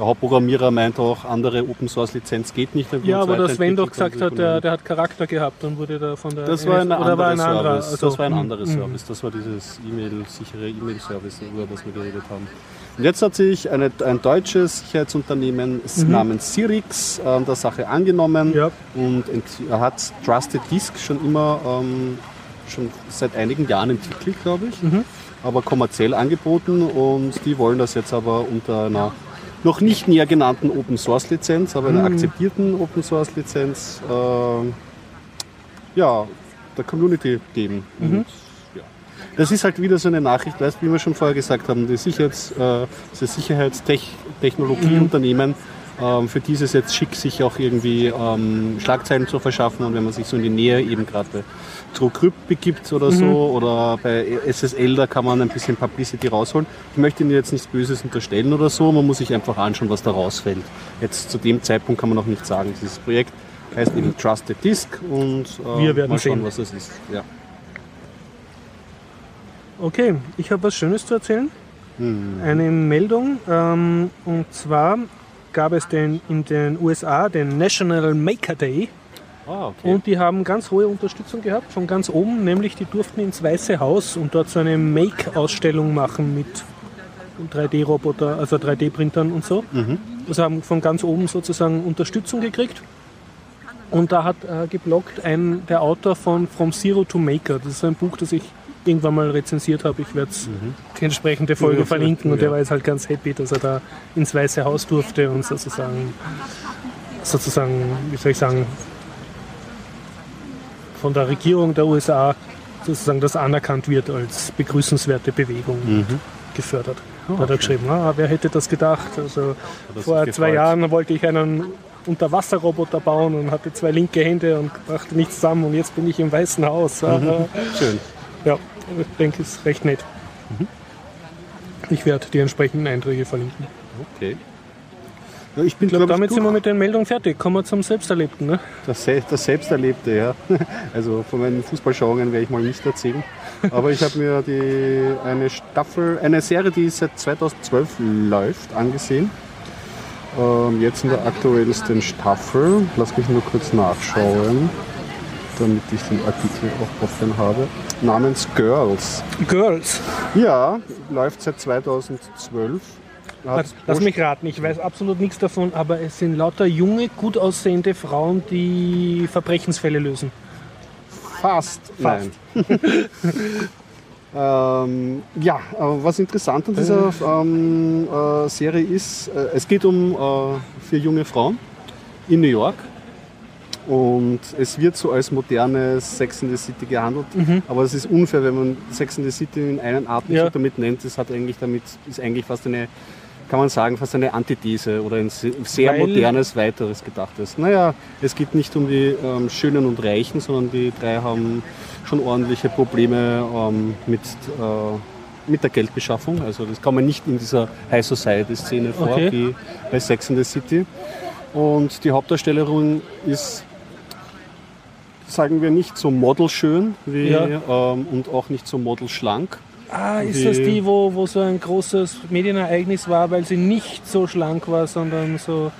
der Hauptprogrammierer meint auch, andere Open-Source-Lizenz geht nicht. Ja, aber der Sven doch gesagt hat, der, der hat Charakter gehabt und wurde da von der Das war, ein anderer. Service. Also, das war ein anderer mm, Service. Das war dieses E-Mail, sichere E-Mail-Service, über das wir geredet haben. Und jetzt hat sich eine, ein deutsches Sicherheitsunternehmen namens Sirix äh, der Sache angenommen Mhm. Ja. und hat Trusted Disk schon immer ähm, schon seit einigen Jahren entwickelt, glaube ich, Mhm. aber kommerziell angeboten und die wollen das jetzt aber unter einer noch nicht näher genannten Open Source Lizenz, aber einer Mhm. akzeptierten Open Source Lizenz ähm, ja, der Community geben. Mhm. Und, ja. Das ist halt wieder so eine Nachricht, weißt, wie wir schon vorher gesagt haben, die Sicherheits, äh, Sicherheitstechnologieunternehmen, ähm, für die ist es jetzt schick, sich auch irgendwie ähm, Schlagzeilen zu verschaffen und wenn man sich so in die Nähe eben gerade bei TrueCrypt begibt oder so oder bei SSL, da kann man ein bisschen Publicity rausholen. Ich möchte Ihnen jetzt nichts Böses unterstellen oder so, man muss sich einfach anschauen, was da rausfällt. Jetzt zu dem Zeitpunkt kann man noch nicht sagen, dieses Projekt heißt eben Trusted Disk und äh, Wir werden mal schauen, sehen. was das ist. Ja. Okay, ich habe was Schönes zu erzählen. Hm. Eine Meldung. Ähm, und zwar gab es den, in den USA den National Maker Day. Ah, okay. Und die haben ganz hohe Unterstützung gehabt von ganz oben, nämlich die durften ins Weiße Haus und dort so eine Make-Ausstellung machen mit 3D-Roboter, also 3D-Printern und so. Also haben von ganz oben sozusagen Unterstützung gekriegt. Und da hat äh, geblockt ein, der Autor von From Zero to Maker. Das ist ein Buch, das ich irgendwann mal rezensiert habe. Ich werde die entsprechende Folge Ja, verlinken. Und ja. der war jetzt halt ganz happy, dass er da ins Weiße Haus durfte und sozusagen, sozusagen, wie soll ich sagen, von der Regierung der USA sozusagen das anerkannt wird als begrüßenswerte Bewegung Mhm. gefördert. Da hat er geschrieben, ah, wer hätte das gedacht? Also er vor zwei. Jahren wollte ich einen Unterwasserroboter bauen und hatte zwei linke Hände und brachte nichts zusammen und jetzt bin ich im Weißen Haus. Ah, Schön. Ja, ich denke, es ist recht nett. Mhm. Ich werde die entsprechenden Einträge verlinken. Okay. Ja, ich bin, Ich glaube, glaub damit ich, sind wir mit den Meldungen fertig. Kommen wir zum Selbsterlebten. Ne? Das, Se- das Selbsterlebte, ja. Also von meinen Fußballschauungen werde ich mal nicht erzählen. Aber ich habe mir die, eine Staffel, eine Serie, die seit 2012 läuft, angesehen. Ähm, jetzt in der aktuellsten Staffel. Lass mich nur kurz nachschauen, damit ich den Artikel auch offen habe. Namens Girls. Girls. Ja, läuft seit 2012. Hat Lass mich raten, ich weiß absolut nichts davon, aber es sind lauter junge, gut aussehende Frauen, die Verbrechensfälle lösen. Fast. Fast. Nein. ähm, ja, was interessant an dieser ähm, äh, Serie ist, äh, es geht um äh, vier junge Frauen in New York. Und es wird so als modernes Sex in the City gehandelt. Aber es ist unfair, wenn man Sex in the City in einen Atemzug Ja. damit nennt. Das hat eigentlich damit, ist eigentlich fast eine, kann man sagen, fast eine Antithese oder ein se- sehr Weil- modernes weiteres Gedachtes. Naja, es geht nicht um die ähm, Schönen und Reichen, sondern die drei haben schon ordentliche Probleme ähm, mit, äh, mit der Geldbeschaffung. Also das kann man nicht in dieser High Society Szene vor, Okay. wie bei Sex in the City. Und die Hauptdarstellerin ist, sagen wir, nicht so modelschön wie, Ja. ähm, und auch nicht so modelschlank. Ah, ist das die, wo, wo so ein großes Medienereignis war, weil sie nicht so schlank war, sondern so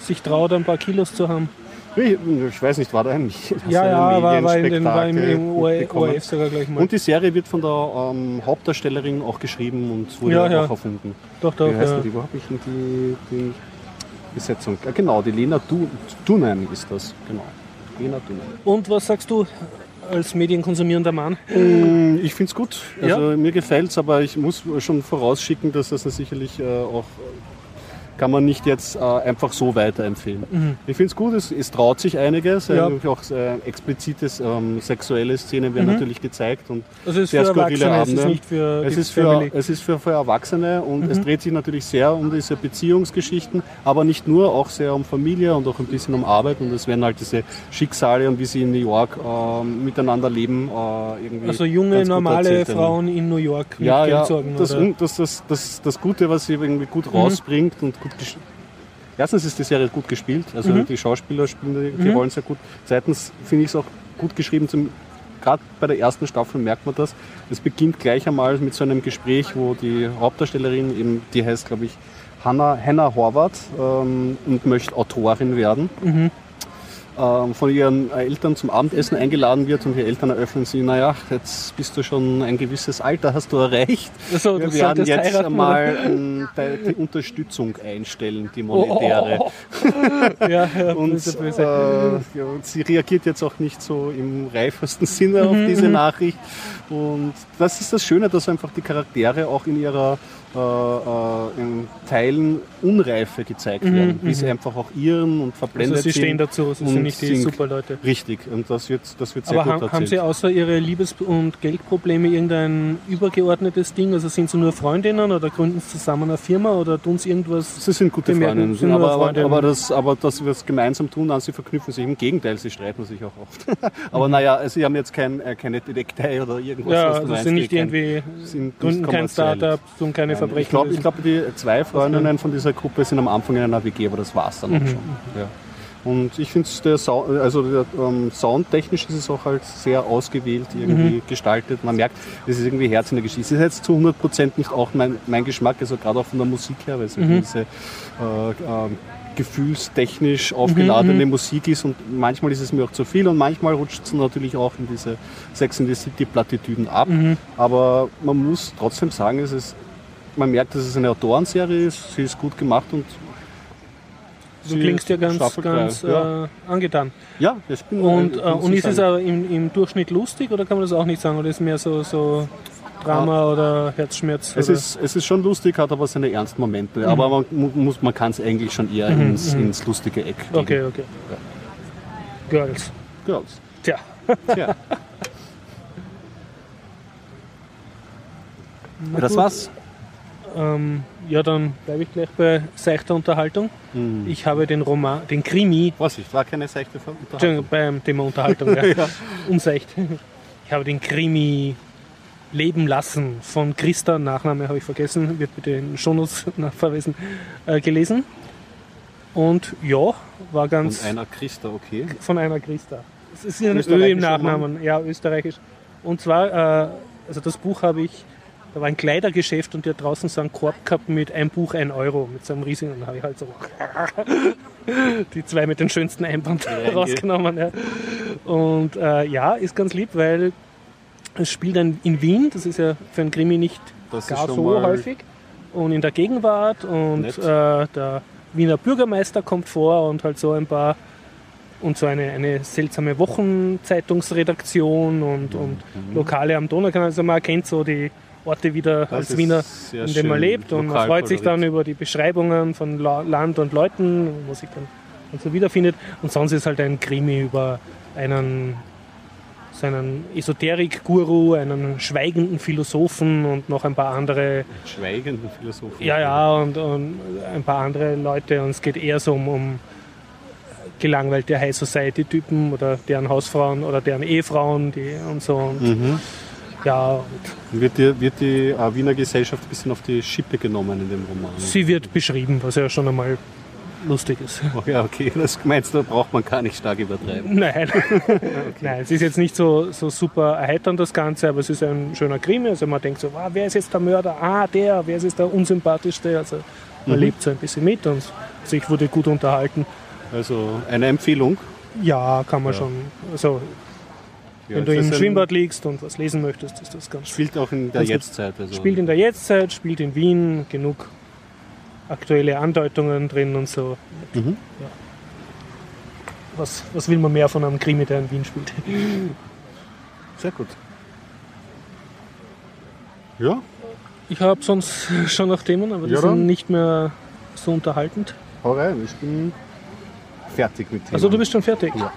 sich traut, ein paar Kilos zu haben? Ich, ich weiß nicht, war da ein, Ja, ja, war, war, in den, war im, im ORF, mitbekommen? ORF sogar gleich mal. Und die Serie wird von der ähm, Hauptdarstellerin auch geschrieben und wurde Ja, auch ja. erfunden. doch, doch. Wie heißt Ja. die? Wo habe ich denn die, die Besetzung? Ja, genau, die Lena du Dunen ist das. Genau. Lena Dunen. Und was sagst du als medienkonsumierender Mann? Mm, Ich finde es gut. Also Ja? mir gefällt es, aber ich muss schon vorausschicken, dass das sicherlich äh, auch kann man nicht jetzt äh, einfach so weiterempfehlen. Ich finde es gut, es, es traut sich einiges. Mhm. Ja. Äh, auch äh, explizites ähm, sexuelle Szenen werden natürlich gezeigt und Also es ist sehr für skurrile Erwachsene, es ist Abende. nicht für Es ist für. Mhm. es ist für, für Erwachsene und es dreht sich natürlich sehr um diese Beziehungsgeschichten, aber nicht nur, auch sehr um Familie und auch ein bisschen um Arbeit und es werden halt diese Schicksale und wie sie in New York ähm, miteinander leben äh, irgendwie. Also junge, normale erzählt. Frauen in New York Ja, ja, Geldsorgen. das? Mhm. das, das, das, das Gute, was sie irgendwie gut rausbringt und gut gesch- Erstens ist die Serie gut gespielt, also Mhm. die Schauspieler spielen die, die Rollen sehr gut. Zweitens finde ich es auch gut geschrieben. Zum, Gerade bei der ersten Staffel merkt man das. Es beginnt gleich einmal mit so einem Gespräch, wo die Hauptdarstellerin, eben, die heißt, glaube ich, Hannah, Hannah Horvath ähm, und möchte Autorin werden. Mhm. Ähm, von ihren Eltern zum Abendessen eingeladen wird und die Eltern eröffnen sie, naja, jetzt bist du schon ein gewisses Alter, hast du erreicht. Also, Wir werden jetzt heiraten, einmal die, Unterstützung einstellen, die monetäre. Oh, ja, ja, Und böse, böse. äh, ja, und sie reagiert jetzt auch nicht so im reifersten Sinne auf Mhm, diese Nachricht. Und das ist das Schöne, dass einfach die Charaktere auch in ihrer äh, äh, in Teilen Unreife gezeigt werden, wie sie einfach auch irren und verblendet Mhm, also sie sind. stehen dazu, sie sind nicht die Superleute. Richtig, und das wird, das wird sehr Aber gut haben, haben Sie außer Ihre Liebes- und Geldprobleme irgendein übergeordnetes Ding? Also sind Sie nur Freundinnen oder gründen Sie zusammen eine Firma oder tun Sie irgendwas? Sie sind gute Freundinnen, sind aber, Freundinnen. aber, das, aber dass wir es gemeinsam tun, dann sie verknüpfen sich. Im Gegenteil, sie streiten sich auch oft. aber naja, also sie haben jetzt kein, äh, keine Detektei oder irgendwas. Ja, also meinst, sind nicht kein- irgendwie, sind gründen kein. Startup, tun keine Nein, Verbrechen. Ich glaube, glaub, die zwei Freundinnen von dieser Gruppe sind am Anfang in einer WG, aber das war es dann Mhm. auch schon. Ja. Und ich finde, der Sound, also der, ähm, soundtechnisch ist es auch halt sehr ausgewählt irgendwie Mhm. gestaltet. Man merkt, es ist irgendwie Herz in der Geschichte. Es ist jetzt zu 100% nicht auch mein, mein Geschmack, also gerade auch von der Musik her, weil es Mhm. irgendwie diese äh, ähm, gefühlstechnisch Mhm, aufgeladene Musik ist und manchmal ist es mir auch zu viel und manchmal rutscht es natürlich auch in diese Sex in the City Plattitüden ab. Mhm. Aber man muss trotzdem sagen, es ist, man merkt, dass es eine Autorenserie ist, sie ist gut gemacht und Du klingst ja ganz, ganz ja. äh, angetan. ja, ich bin Und, äh, äh, und ist es auch im, im Durchschnitt lustig oder kann man das auch nicht sagen? Oder ist es mehr so, so Drama oder Herzschmerz? es oder? ist, es ist schon lustig, hat aber seine ernsten Momente. Aber man, muss, man kann es eigentlich schon eher ins, ins lustige Eck legen. Okay, okay. Girls. Girls. Tja. Tja. Ja, das war's. Ähm, ja, dann bleibe ich gleich bei seichter Unterhaltung. Hm. Ich habe den Roman, den Krimi, Vorsicht, war keine seichte Unterhaltung. Entschuldigung, beim Thema Unterhaltung, ja. unseicht. Ich habe den Krimi Leben lassen von Christa, Nachname habe ich vergessen, wird bitte in den Shownotes nachverweisen, äh, gelesen. Und ja, war ganz Und einer Christa, okay. von einer Christa. Es ist ja ein Ö im Nachnamen, ja, österreichisch. Und zwar, äh, also das Buch habe ich, da war ein Kleidergeschäft und die hat draußen so einen Korb gehabt mit ein Buch, ein Euro, mit so einem riesigen, und dann habe ich halt so die zwei mit den schönsten Einband rausgenommen. Ja. Und äh, ja, ist ganz lieb, weil es spielt dann in Wien, das ist ja für ein Krimi nicht Das gar so häufig. Und in der Gegenwart und äh, der Wiener Bürgermeister kommt vor und halt so ein paar und so eine, eine seltsame Wochenzeitungsredaktion und, und Lokale am Donaukanal. Also man erkennt so die Orte wieder als ist Wiener, in denen man lebt und man freut sich dann über die Beschreibungen von La Land und Leuten, wo sich dann und so wiederfindet. Und sonst ist halt ein Krimi über einen so einen Esoterik-Guru, einen schweigenden Philosophen und noch ein paar andere Schweigenden Philosophen. ja, ja, und, und ein paar andere Leute. Und es geht eher so um, um gelangweilte High Society-Typen oder deren Hausfrauen oder deren Ehefrauen die, und so. Und, Mhm. Ja, Wird die, wird die äh, Wiener Gesellschaft ein bisschen auf die Schippe genommen in dem Roman? sie wird beschrieben, was ja schon einmal lustig ist. Oh, ja, okay, das meinst du, braucht man gar nicht stark übertreiben. Nein. Nein, es ist jetzt nicht so, so super erheiternd das Ganze, aber es ist ein schöner Krimi. Also man denkt so, ah, wer ist jetzt der Mörder? Ah, der, wer ist jetzt der unsympathischste? Also man lebt so ein bisschen mit und sich wurde gut unterhalten. Also eine Empfehlung. Ja, kann man Ja. schon. Also Ja, wenn du im Schwimmbad liegst und was lesen möchtest, ist das ganz Spielt auch in der. Jetztzeit. Also Spielt in der Jetztzeit, spielt in Wien, genug aktuelle Andeutungen drin und so. Mhm. Ja. Was, was will man mehr von einem Krimi, der in Wien spielt? Sehr gut. Ja, Ich habe sonst schon noch Themen, aber die Ja, sind nicht mehr so unterhaltend? Hau rein, ich bin fertig mit Themen. Also du bist schon fertig? Ja.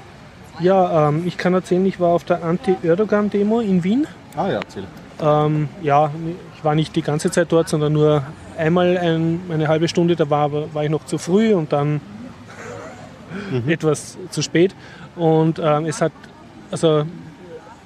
Ja, ähm, ich kann erzählen, ich war auf der Anti-Erdogan-Demo in Wien. Ah ja, erzähl. Ähm, ja, ich war nicht die ganze Zeit dort, sondern nur einmal ein, eine halbe Stunde. Da war, war ich noch zu früh und dann etwas zu spät. Und ähm, es hat, also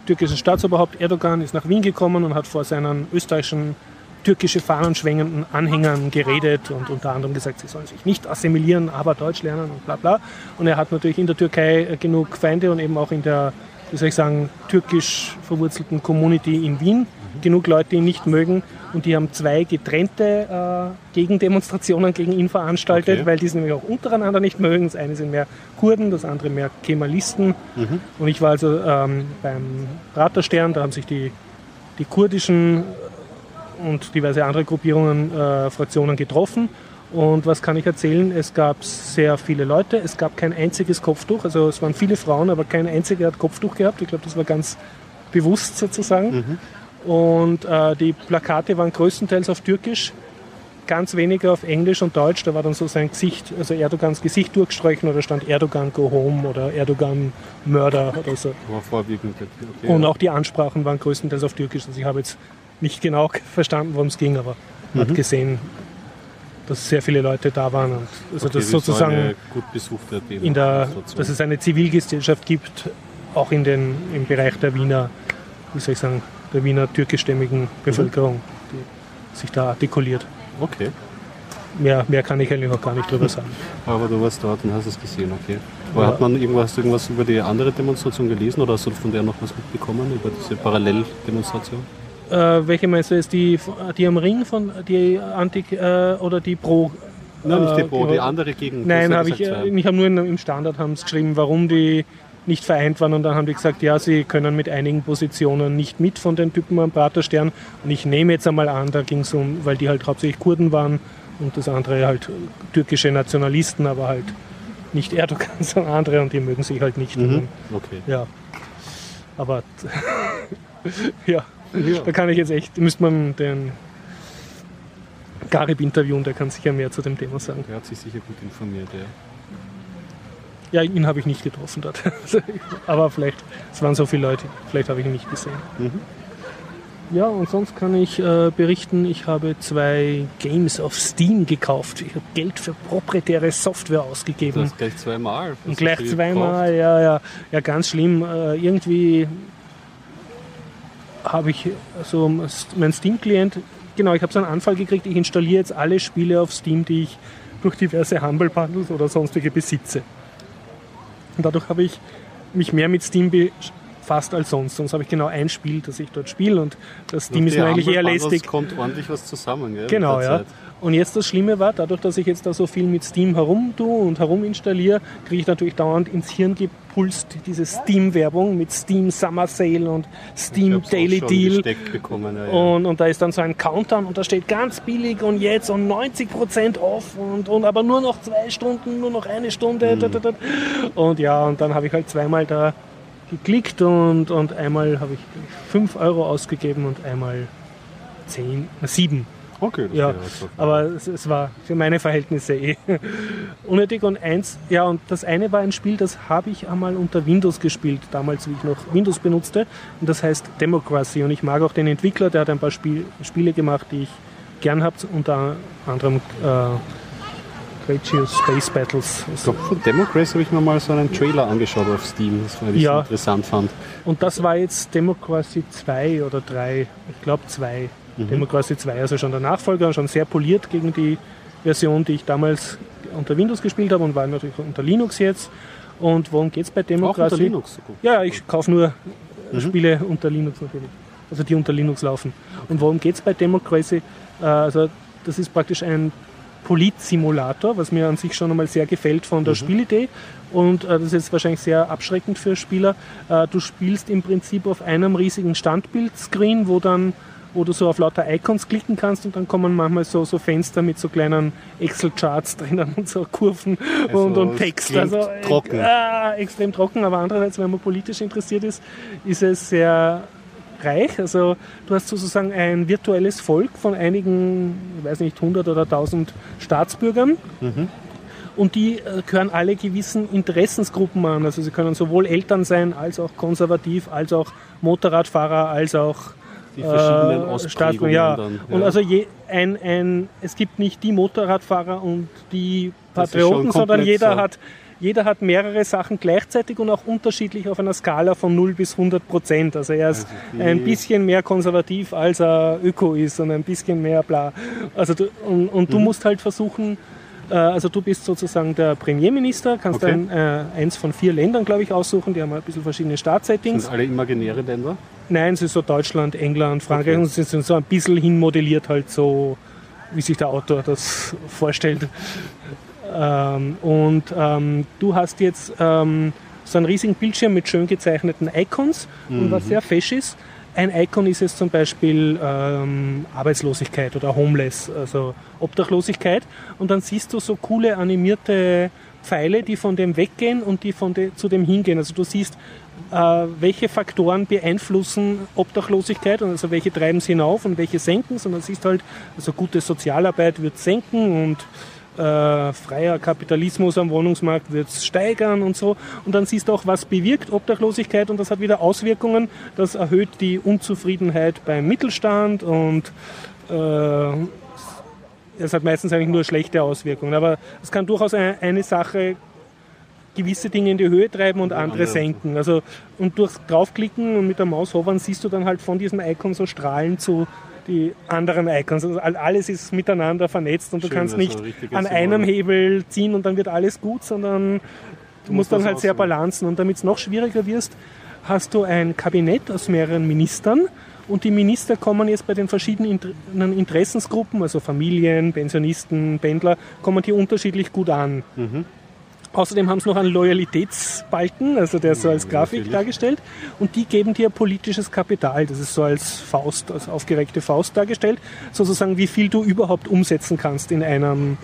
türkisches Staatsoberhaupt Erdogan ist nach Wien gekommen und hat vor seinen österreichischen türkische Fahnen schwingenden Anhängern geredet und unter anderem gesagt, sie sollen sich nicht assimilieren, aber Deutsch lernen und bla bla. Und er hat natürlich in der Türkei äh, genug Feinde und eben auch in der, wie soll ich sagen, türkisch verwurzelten Community in Wien genug Leute, die ihn nicht mögen. Und die haben zwei getrennte äh, Gegendemonstrationen gegen ihn veranstaltet, Okay. weil die es nämlich auch untereinander nicht mögen. Das eine sind mehr Kurden, das andere mehr Kemalisten. Und ich war also ähm, beim Praterstern, da haben sich die, die kurdischen und diverse andere Gruppierungen, äh, Fraktionen getroffen. Und was kann ich erzählen? Es gab sehr viele Leute, es gab kein einziges Kopftuch, also es waren viele Frauen, aber kein einziger hat Kopftuch gehabt. Ich glaube, das war ganz bewusst sozusagen. Und äh, die Plakate waren größtenteils auf Türkisch, ganz wenige auf Englisch und Deutsch. Da war dann so sein Gesicht, also Erdogans Gesicht durchgestrichen oder stand Erdogan go home oder Erdogan Mörder oder so. Aber vorwiegend. Okay, Und auch die Ansprachen waren größtenteils auf Türkisch. Also ich habe jetzt nicht genau verstanden, worum es ging, aber man Mhm. hat gesehen, dass sehr viele Leute da waren. Und also Okay, das so sozusagen eine gut besuchte Demo- in der, dass es eine Zivilgesellschaft gibt, auch in den, im Bereich der Wiener, wie soll ich sagen, der Wiener türkischstämmigen Bevölkerung, die sich da artikuliert. Okay, Mehr, mehr kann ich eigentlich noch gar nicht drüber sagen. aber du warst dort und hast es gesehen, okay. Aber Ja. hat man irgendwas, irgendwas über die andere Demonstration gelesen oder hast du von der noch was mitbekommen, über diese Paralleldemonstration? Äh, welche meinst du, ist die, die am Ring von die Antik äh, oder die Pro? Nein, nicht die äh, Pro, die andere gegen. Nein, habe ich, äh, ich habe nur in, im Standard haben geschrieben, warum die nicht vereint waren und dann haben die gesagt, ja, sie können mit einigen Positionen nicht mit von den Typen am Praterstern und ich nehme jetzt einmal an, da ging es um, weil die halt hauptsächlich Kurden waren und das andere halt türkische Nationalisten, aber halt nicht Erdogan, sondern andere und die mögen sich halt nicht. Mhm. Okay. Ja, aber ja, da kann ich jetzt echt, müsste man den Garib interviewen, der kann sicher mehr zu dem Thema sagen. Der hat sich sicher gut informiert, ja. Ja, ihn habe ich nicht getroffen dort. Aber vielleicht, es waren so viele Leute, vielleicht habe ich ihn nicht gesehen. Mhm. Ja, und sonst kann ich äh, berichten, ich habe zwei Games auf Steam gekauft. Ich habe Geld für proprietäre Software ausgegeben. hast gleich zweimal. Und gleich zweimal, ja, ja, ja, ganz schlimm. Äh, irgendwie habe ich so mein Steam-Klient, genau, ich habe so einen Anfall gekriegt, ich installiere jetzt alle Spiele auf Steam, die ich durch diverse Humble Bundles oder sonstige besitze. Und dadurch habe ich mich mehr mit Steam befasst als sonst. Sonst habe ich genau ein Spiel, das ich dort spiele und das Steam ist mir eigentlich eher lästig. kommt ordentlich was zusammen, gell? Genau, ja. Zeit. Und jetzt das Schlimme war, dadurch, dass ich jetzt da so viel mit Steam herum tue und herum installiere, kriege ich natürlich dauernd ins Hirn gepulst diese Steam-Werbung mit Steam Summer Sale und Steam Daily Deal. bekommen, ja, ja. Und, und da ist dann so ein Countdown und da steht ganz billig und jetzt und 90% off und, und aber nur noch zwei Stunden, nur noch eine Stunde. da. Und ja, und dann habe ich halt zweimal da geklickt und, und einmal habe ich 5 Euro ausgegeben und einmal 10, 7. Okay, das Ja, aber es, es war für meine Verhältnisse eh unnötig. Und eins, ja, und das eine war ein Spiel, das habe ich einmal unter Windows gespielt, damals, wie ich noch Windows benutzte. Und das heißt Democracy. Und ich mag auch den Entwickler, der hat ein paar Spiel, Spiele gemacht, die ich gern habe, unter anderem äh, Gratius Space Battles. Ich glaube, von Democracy habe ich mir mal so einen Trailer angeschaut auf Steam, das ich Ja. interessant fand. Und das war jetzt Democracy 2 oder 3, ich glaube 2. Democracy 2, also schon der Nachfolger, schon sehr poliert gegen die Version, die ich damals unter Windows gespielt habe und war natürlich unter Linux jetzt. Und worum geht es bei Auch Democracy? unter Linux. Ja, ich kaufe nur äh, Spiele unter Linux natürlich. Also die unter Linux laufen. Und worum geht es bei Democracy? Äh, Also das ist praktisch ein Polit-Simulator, was mir an sich schon einmal sehr gefällt von der Spielidee. Und äh, das ist jetzt wahrscheinlich sehr abschreckend für Spieler. Äh, du spielst im Prinzip auf einem riesigen Standbildscreen, wo dann wo du so auf lauter Icons klicken kannst und dann kommen manchmal so, so Fenster mit so kleinen Excel-Charts drinnen und so Kurven Also, und, und Text. Also trocken. äh, extrem trocken, aber andererseits, wenn man politisch interessiert ist, ist es sehr Reich. Also du hast sozusagen ein virtuelles Volk von einigen, ich weiß nicht, 100 oder 1000 Staatsbürgern. Und die äh, gehören alle gewissen Interessensgruppen an. Also sie können sowohl Eltern sein, als auch konservativ, als auch Motorradfahrer, als auch Die verschiedenen äh, Ausprägungen ja. dann, Und ja. also je, ein, ein, es gibt nicht die Motorradfahrer und die Patrioten, sondern jeder hat, jeder hat mehrere Sachen gleichzeitig und auch unterschiedlich auf einer Skala von 0 bis 100 Prozent. Also er ist Also ein bisschen mehr konservativ, als er Öko ist und ein bisschen mehr bla. Also du, und, und Mhm. du musst halt versuchen, also du bist sozusagen der Premierminister, kannst Okay. ein, äh, eins von vier Ländern, glaube ich, aussuchen, die haben ein bisschen verschiedene Startsettings. Sind alle imaginäre Länder? Nein, es ist so Deutschland, England, Frankreich Okay. und sie sind so ein bisschen hinmodelliert halt so, wie sich der Autor das vorstellt. Ähm, und ähm, du hast jetzt ähm, so einen riesigen Bildschirm mit schön gezeichneten Icons und was sehr fesch ist, ein Icon ist jetzt zum Beispiel ähm, Arbeitslosigkeit oder Homeless, also Obdachlosigkeit. Und dann siehst du so coole animierte Pfeile, die von dem weggehen und die von de, zu dem hingehen. Also du siehst, äh, welche Faktoren beeinflussen Obdachlosigkeit und also welche treiben sie hinauf und welche senken es. Und dann siehst du halt, also gute Sozialarbeit wird senken und äh, freier Kapitalismus am Wohnungsmarkt wird es steigern und so. Und dann siehst du auch, was bewirkt Obdachlosigkeit und das hat wieder Auswirkungen. Das erhöht die Unzufriedenheit beim Mittelstand und äh, es hat meistens eigentlich nur schlechte Auswirkungen. Aber es kann durchaus eine, eine Sache gewisse Dinge in die Höhe treiben und andere senken. Also und durch draufklicken und mit der Maus hovern siehst du dann halt von diesem Icon so Strahlen zu die anderen Icons. Also all- alles ist miteinander vernetzt und du Schön, kannst also nicht an einem Hebel ziehen und dann wird alles gut, sondern du musst dann das halt sehr auswählen. balancen. Und damit es noch schwieriger wirst, hast du ein Kabinett aus mehreren Ministern und die Minister kommen jetzt bei den verschiedenen Inter- Interessensgruppen, also Familien, Pensionisten, Pendler, kommen hier unterschiedlich gut an. Mhm. Außerdem haben sie noch einen Loyalitätsbalken, also der ist so als Grafik natürlich. dargestellt. Und die geben dir politisches Kapital. Das ist so als Faust, als aufgereckte Faust dargestellt. Sozusagen, wie viel du überhaupt umsetzen kannst in einem,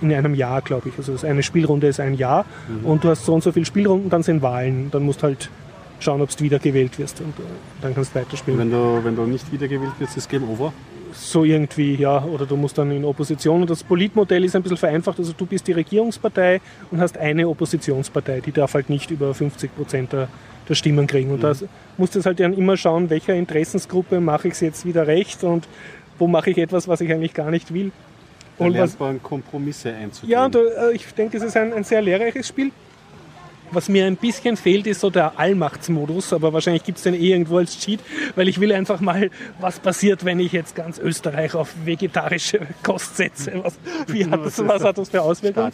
in einem Jahr, glaube ich. Also eine Spielrunde ist ein Jahr. Mhm. Und du hast so und so viele Spielrunden, dann sind Wahlen. Dann musst du halt schauen, ob du wiedergewählt wirst. Und äh, dann kannst du weiterspielen. Wenn du, wenn du nicht wiedergewählt wirst, ist Game Over. So irgendwie, ja, oder du musst dann in Opposition. Und das Politmodell ist ein bisschen vereinfacht. Also du bist die Regierungspartei und hast eine Oppositionspartei, die darf halt nicht über 50 Prozent der, der Stimmen kriegen. Und da musst du halt dann immer schauen, welcher Interessensgruppe mache ich es jetzt wieder recht und wo mache ich etwas, was ich eigentlich gar nicht will. Da Und lernt was, man Kompromisse einzugehen. ja, und äh, ich denke, es ist ein, ein sehr lehrreiches Spiel. Was mir ein bisschen fehlt, ist so der Allmachtsmodus, aber wahrscheinlich gibt es den eh irgendwo als Cheat, weil ich will einfach mal, was passiert, wenn ich jetzt ganz Österreich auf vegetarische Kost setze. Was, wie hat das, was hat das für Auswirkungen?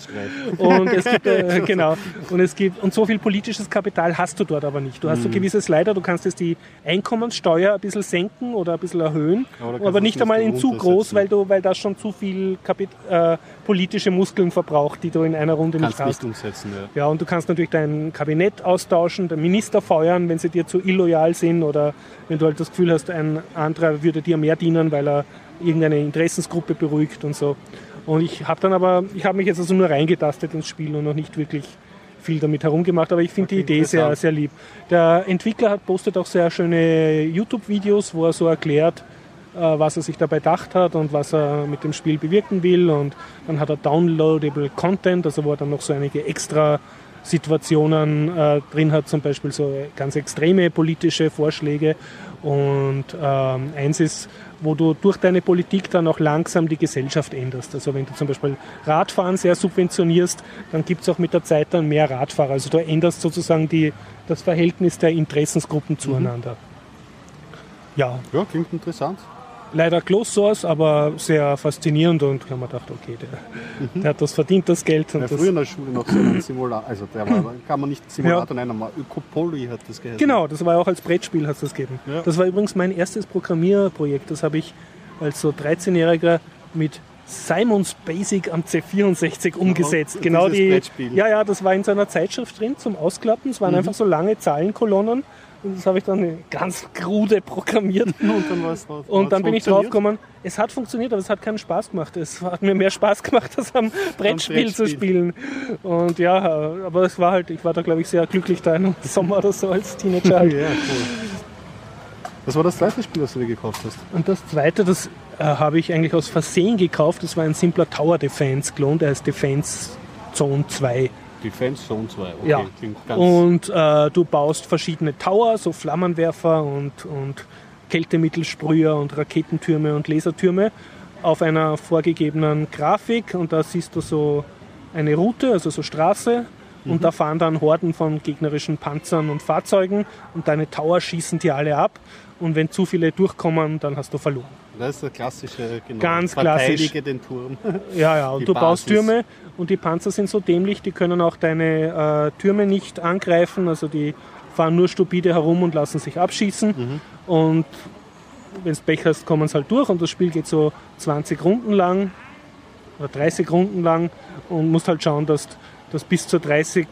Und es gibt, äh, genau, und es gibt, und so viel politisches Kapital hast du dort aber nicht. Du Mhm. hast so gewisse Slider, du kannst jetzt die Einkommenssteuer ein bisschen senken oder ein bisschen erhöhen, Aber da aber nicht einmal in zu groß, weil du, weil das schon zu viel Kapit äh, politische Muskeln verbraucht, die du in einer Runde Kannst nicht hast. nicht umsetzen, ja. Ja, und du kannst natürlich dein Kabinett austauschen, den Minister feuern, wenn sie dir zu illoyal sind oder wenn du halt das Gefühl hast, ein anderer würde dir mehr dienen, weil er irgendeine Interessensgruppe beruhigt und so. Und ich habe dann aber, ich habe mich jetzt also nur reingetastet ins Spiel und noch nicht wirklich viel damit herumgemacht, aber ich finde die Idee sehr, sehr lieb. Der Entwickler hat postet auch sehr schöne YouTube-Videos, wo er so erklärt, was er sich dabei gedacht hat und was er mit dem Spiel bewirken will. Und dann hat er downloadable Content, also wo er dann noch so einige extra Situationen äh, drin hat, zum Beispiel so ganz extreme politische Vorschläge. Und ähm, eins ist, wo du durch deine Politik dann auch langsam die Gesellschaft änderst. Also wenn du zum Beispiel Radfahren sehr subventionierst, dann gibt es auch mit der Zeit dann mehr Radfahrer. Also du änderst sozusagen die, das Verhältnis der Interessensgruppen zueinander. Ja, Ja, klingt interessant. Leider Closed Source, aber sehr faszinierend und ich habe mir gedacht, okay, der, der hat das verdient, das Geld. Und Ja, das, früher in der Schule noch so ein Simulator, also der war, kann man nicht Simulator nennen, aber Ökopoly hat das geheißen. Genau, das war auch als Brettspiel hat es das gegeben. Ja. Das war übrigens mein erstes Programmierprojekt. Das habe ich als so 13-Jähriger mit Simons Basic am C64 umgesetzt. genau dieses die. Brettspiel. Ja, ja, das war in so einer Zeitschrift drin zum Ausklappen. Es waren Mhm. einfach so lange Zahlenkolonnen. Das habe ich dann ganz krude programmiert. Und dann, war's, Und dann bin ich funktioniert. draufgekommen, es hat funktioniert, aber es hat keinen Spaß gemacht. Es hat mir mehr Spaß gemacht, das am Brettspiel zu Brettspiel. spielen. Und ja, aber es war halt, ich war da glaube ich sehr glücklich da im Sommer oder so als Teenager. halt. Ja, cool. Was war das zweite Spiel, das du dir gekauft hast? Und das zweite, das äh, habe ich eigentlich aus Versehen gekauft. Das war ein simpler Tower Defense Klon, der heißt Defense Zone 2. Defense Zone 2, okay. Ja. Und äh, du baust verschiedene Tower, so Flammenwerfer und, und Kältemittelsprüher und Raketentürme und Lasertürme auf einer vorgegebenen Grafik und da siehst du so eine Route, also so Straße und da fahren dann Horden von gegnerischen Panzern und Fahrzeugen und deine Tower schießen die alle ab und wenn zu viele durchkommen, dann hast du verloren. Das ist der klassische, genau. Ganz Verteidige den Turm. Ja, ja, und Die du baust Basis. Türme und die Panzer sind so dämlich, die können auch deine äh, Türme nicht angreifen, also die fahren nur stupide herum und lassen sich abschießen. Mhm. Und wenn du Pech hast, kommen sie halt durch und das Spiel geht so 20 Runden lang oder 30 Runden lang und musst halt schauen, dass, dass bis zur 30.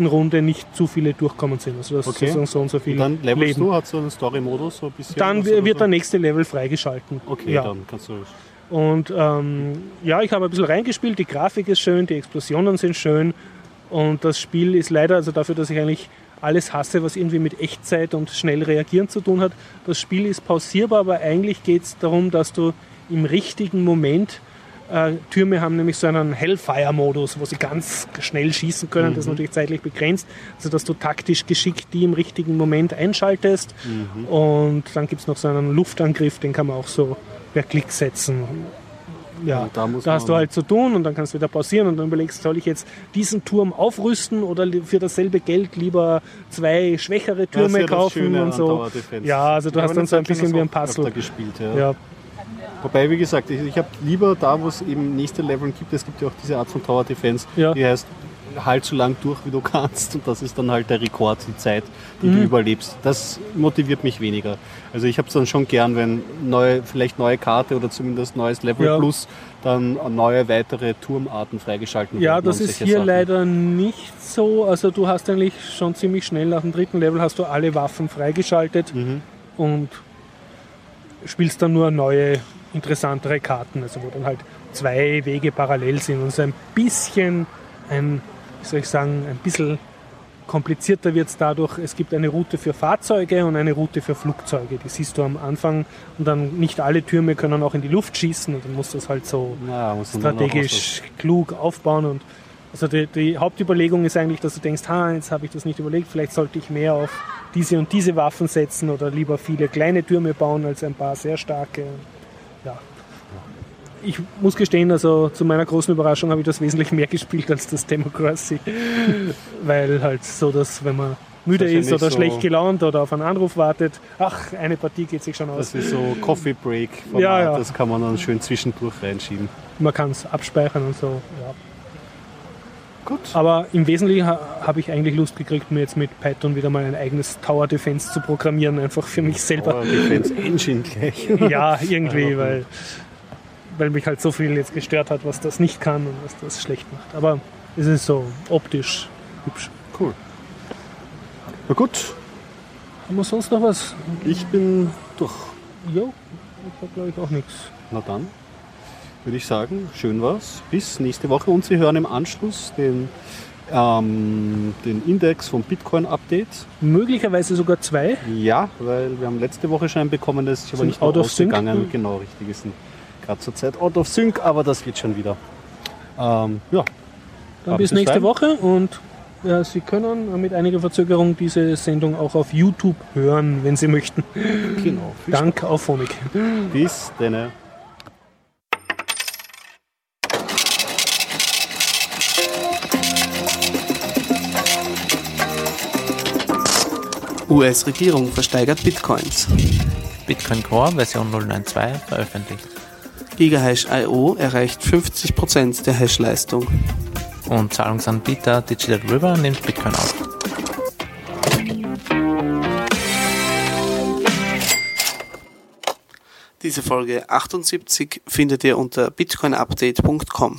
Runde nicht zu viele durchkommen sind. Also dass Okay. sozusagen so und so viel Und dann levelst Leben. du, hat so einen Story-Modus so ein bisschen? Dann wird so? der nächste Level freigeschalten. Okay, ja. dann kannst du. Und ähm, ja, ich habe ein bisschen reingespielt. Die Grafik ist schön, die Explosionen sind schön. Und das Spiel ist leider, also dafür, dass ich eigentlich alles hasse, was irgendwie mit Echtzeit und schnell reagieren zu tun hat, das Spiel ist pausierbar, aber eigentlich geht es darum, dass du im richtigen Moment äh, Türme haben nämlich so einen Hellfire-Modus, wo sie ganz schnell schießen können. Das ist natürlich zeitlich begrenzt. Also dass du taktisch geschickt die im richtigen Moment einschaltest. Und dann gibt es noch so einen Luftangriff, den kann man auch so per Klick setzen. Ja, Und da da hast du halt zu tun und dann kannst du wieder pausieren und dann überlegst, soll ich jetzt diesen Turm aufrüsten oder für dasselbe Geld lieber zwei schwächere Türme ja kaufen und so. Ja, also du Ich hast dann so ein bisschen wie ein Puzzle. gespielt, ja. Ja, Wobei, wie gesagt, ich, ich habe lieber da, wo es eben nächste Level gibt, es gibt ja auch diese Art von Tower Defense, Ja. die heißt, halt so lang durch, wie du kannst und das ist dann halt der Rekord, die Zeit, die Mhm. du überlebst. Das motiviert mich weniger. Also ich habe es dann schon gern, wenn neue, vielleicht neue Karte oder zumindest neues Level Ja. plus dann neue weitere Turmarten freigeschalten ja werden das und ist hier Sachen. leider nicht so. Also du hast eigentlich schon ziemlich schnell nach dem dritten Level hast du alle Waffen freigeschaltet Mhm. und spielst dann nur neue, interessantere Karten, also wo dann halt zwei Wege parallel sind und so ein bisschen ein, wie soll ich sagen, ein bisschen komplizierter wird es dadurch, es gibt eine Route für Fahrzeuge und eine Route für Flugzeuge. Die siehst du am Anfang und dann nicht alle Türme können auch in die Luft schießen und dann musst du es halt so Ja, strategisch klug aufbauen und also die, die Hauptüberlegung ist eigentlich, dass du denkst, ha, jetzt habe ich das nicht überlegt, vielleicht sollte ich mehr auf diese und diese Waffen setzen oder lieber viele kleine Türme bauen als ein paar sehr starke. Ich muss gestehen, also zu meiner großen Überraschung habe ich das wesentlich mehr gespielt als das Democracy, weil halt so, dass wenn man müde Das ist ist oder so- schlecht gelaunt oder auf einen Anruf wartet, ach, eine Partie geht sich schon aus. Das ist so Coffee Break Ja, ja. das kann man dann schön zwischendurch reinschieben. Man kann es abspeichern und so. Ja. Gut. Aber im Wesentlichen ha habe ich eigentlich Lust gekriegt, mir jetzt mit Python wieder mal ein eigenes Tower Defense zu programmieren, einfach für mich selber. Tower Defense Engine gleich. Ja, irgendwie, weil, weil mich halt so viel jetzt gestört hat, was das nicht kann und was das schlecht macht. Aber es ist so optisch hübsch. Cool. Na gut, Haben wir sonst noch was? ich bin durch. Jo, ich habe glaube ich auch nichts. Na dann würde ich sagen, schön war's. Bis nächste Woche und Sie hören im Anschluss den, ähm, den Index vom Bitcoin Update. Möglicherweise sogar zwei. Ja, weil wir haben letzte Woche schon einen bekommen, das ist aber nicht mehr out of sync? ausgegangen. Genau, richtig. Wir sind gerade zur Zeit out of sync, aber das wird schon wieder. Ähm, ja, Dann bis nächste Stein? Woche und ja, Sie können mit einiger Verzögerung diese Sendung auch auf YouTube hören, wenn Sie möchten. genau. Dank auf. Spaß. Bis dann. US-Regierung versteigert Bitcoins. Bitcoin Core Version 092 veröffentlicht. Gigahash.io erreicht 50% der Hashleistung. Und Zahlungsanbieter Digital River nimmt Bitcoin auf. Diese Folge 78 findet ihr unter bitcoinupdate.com.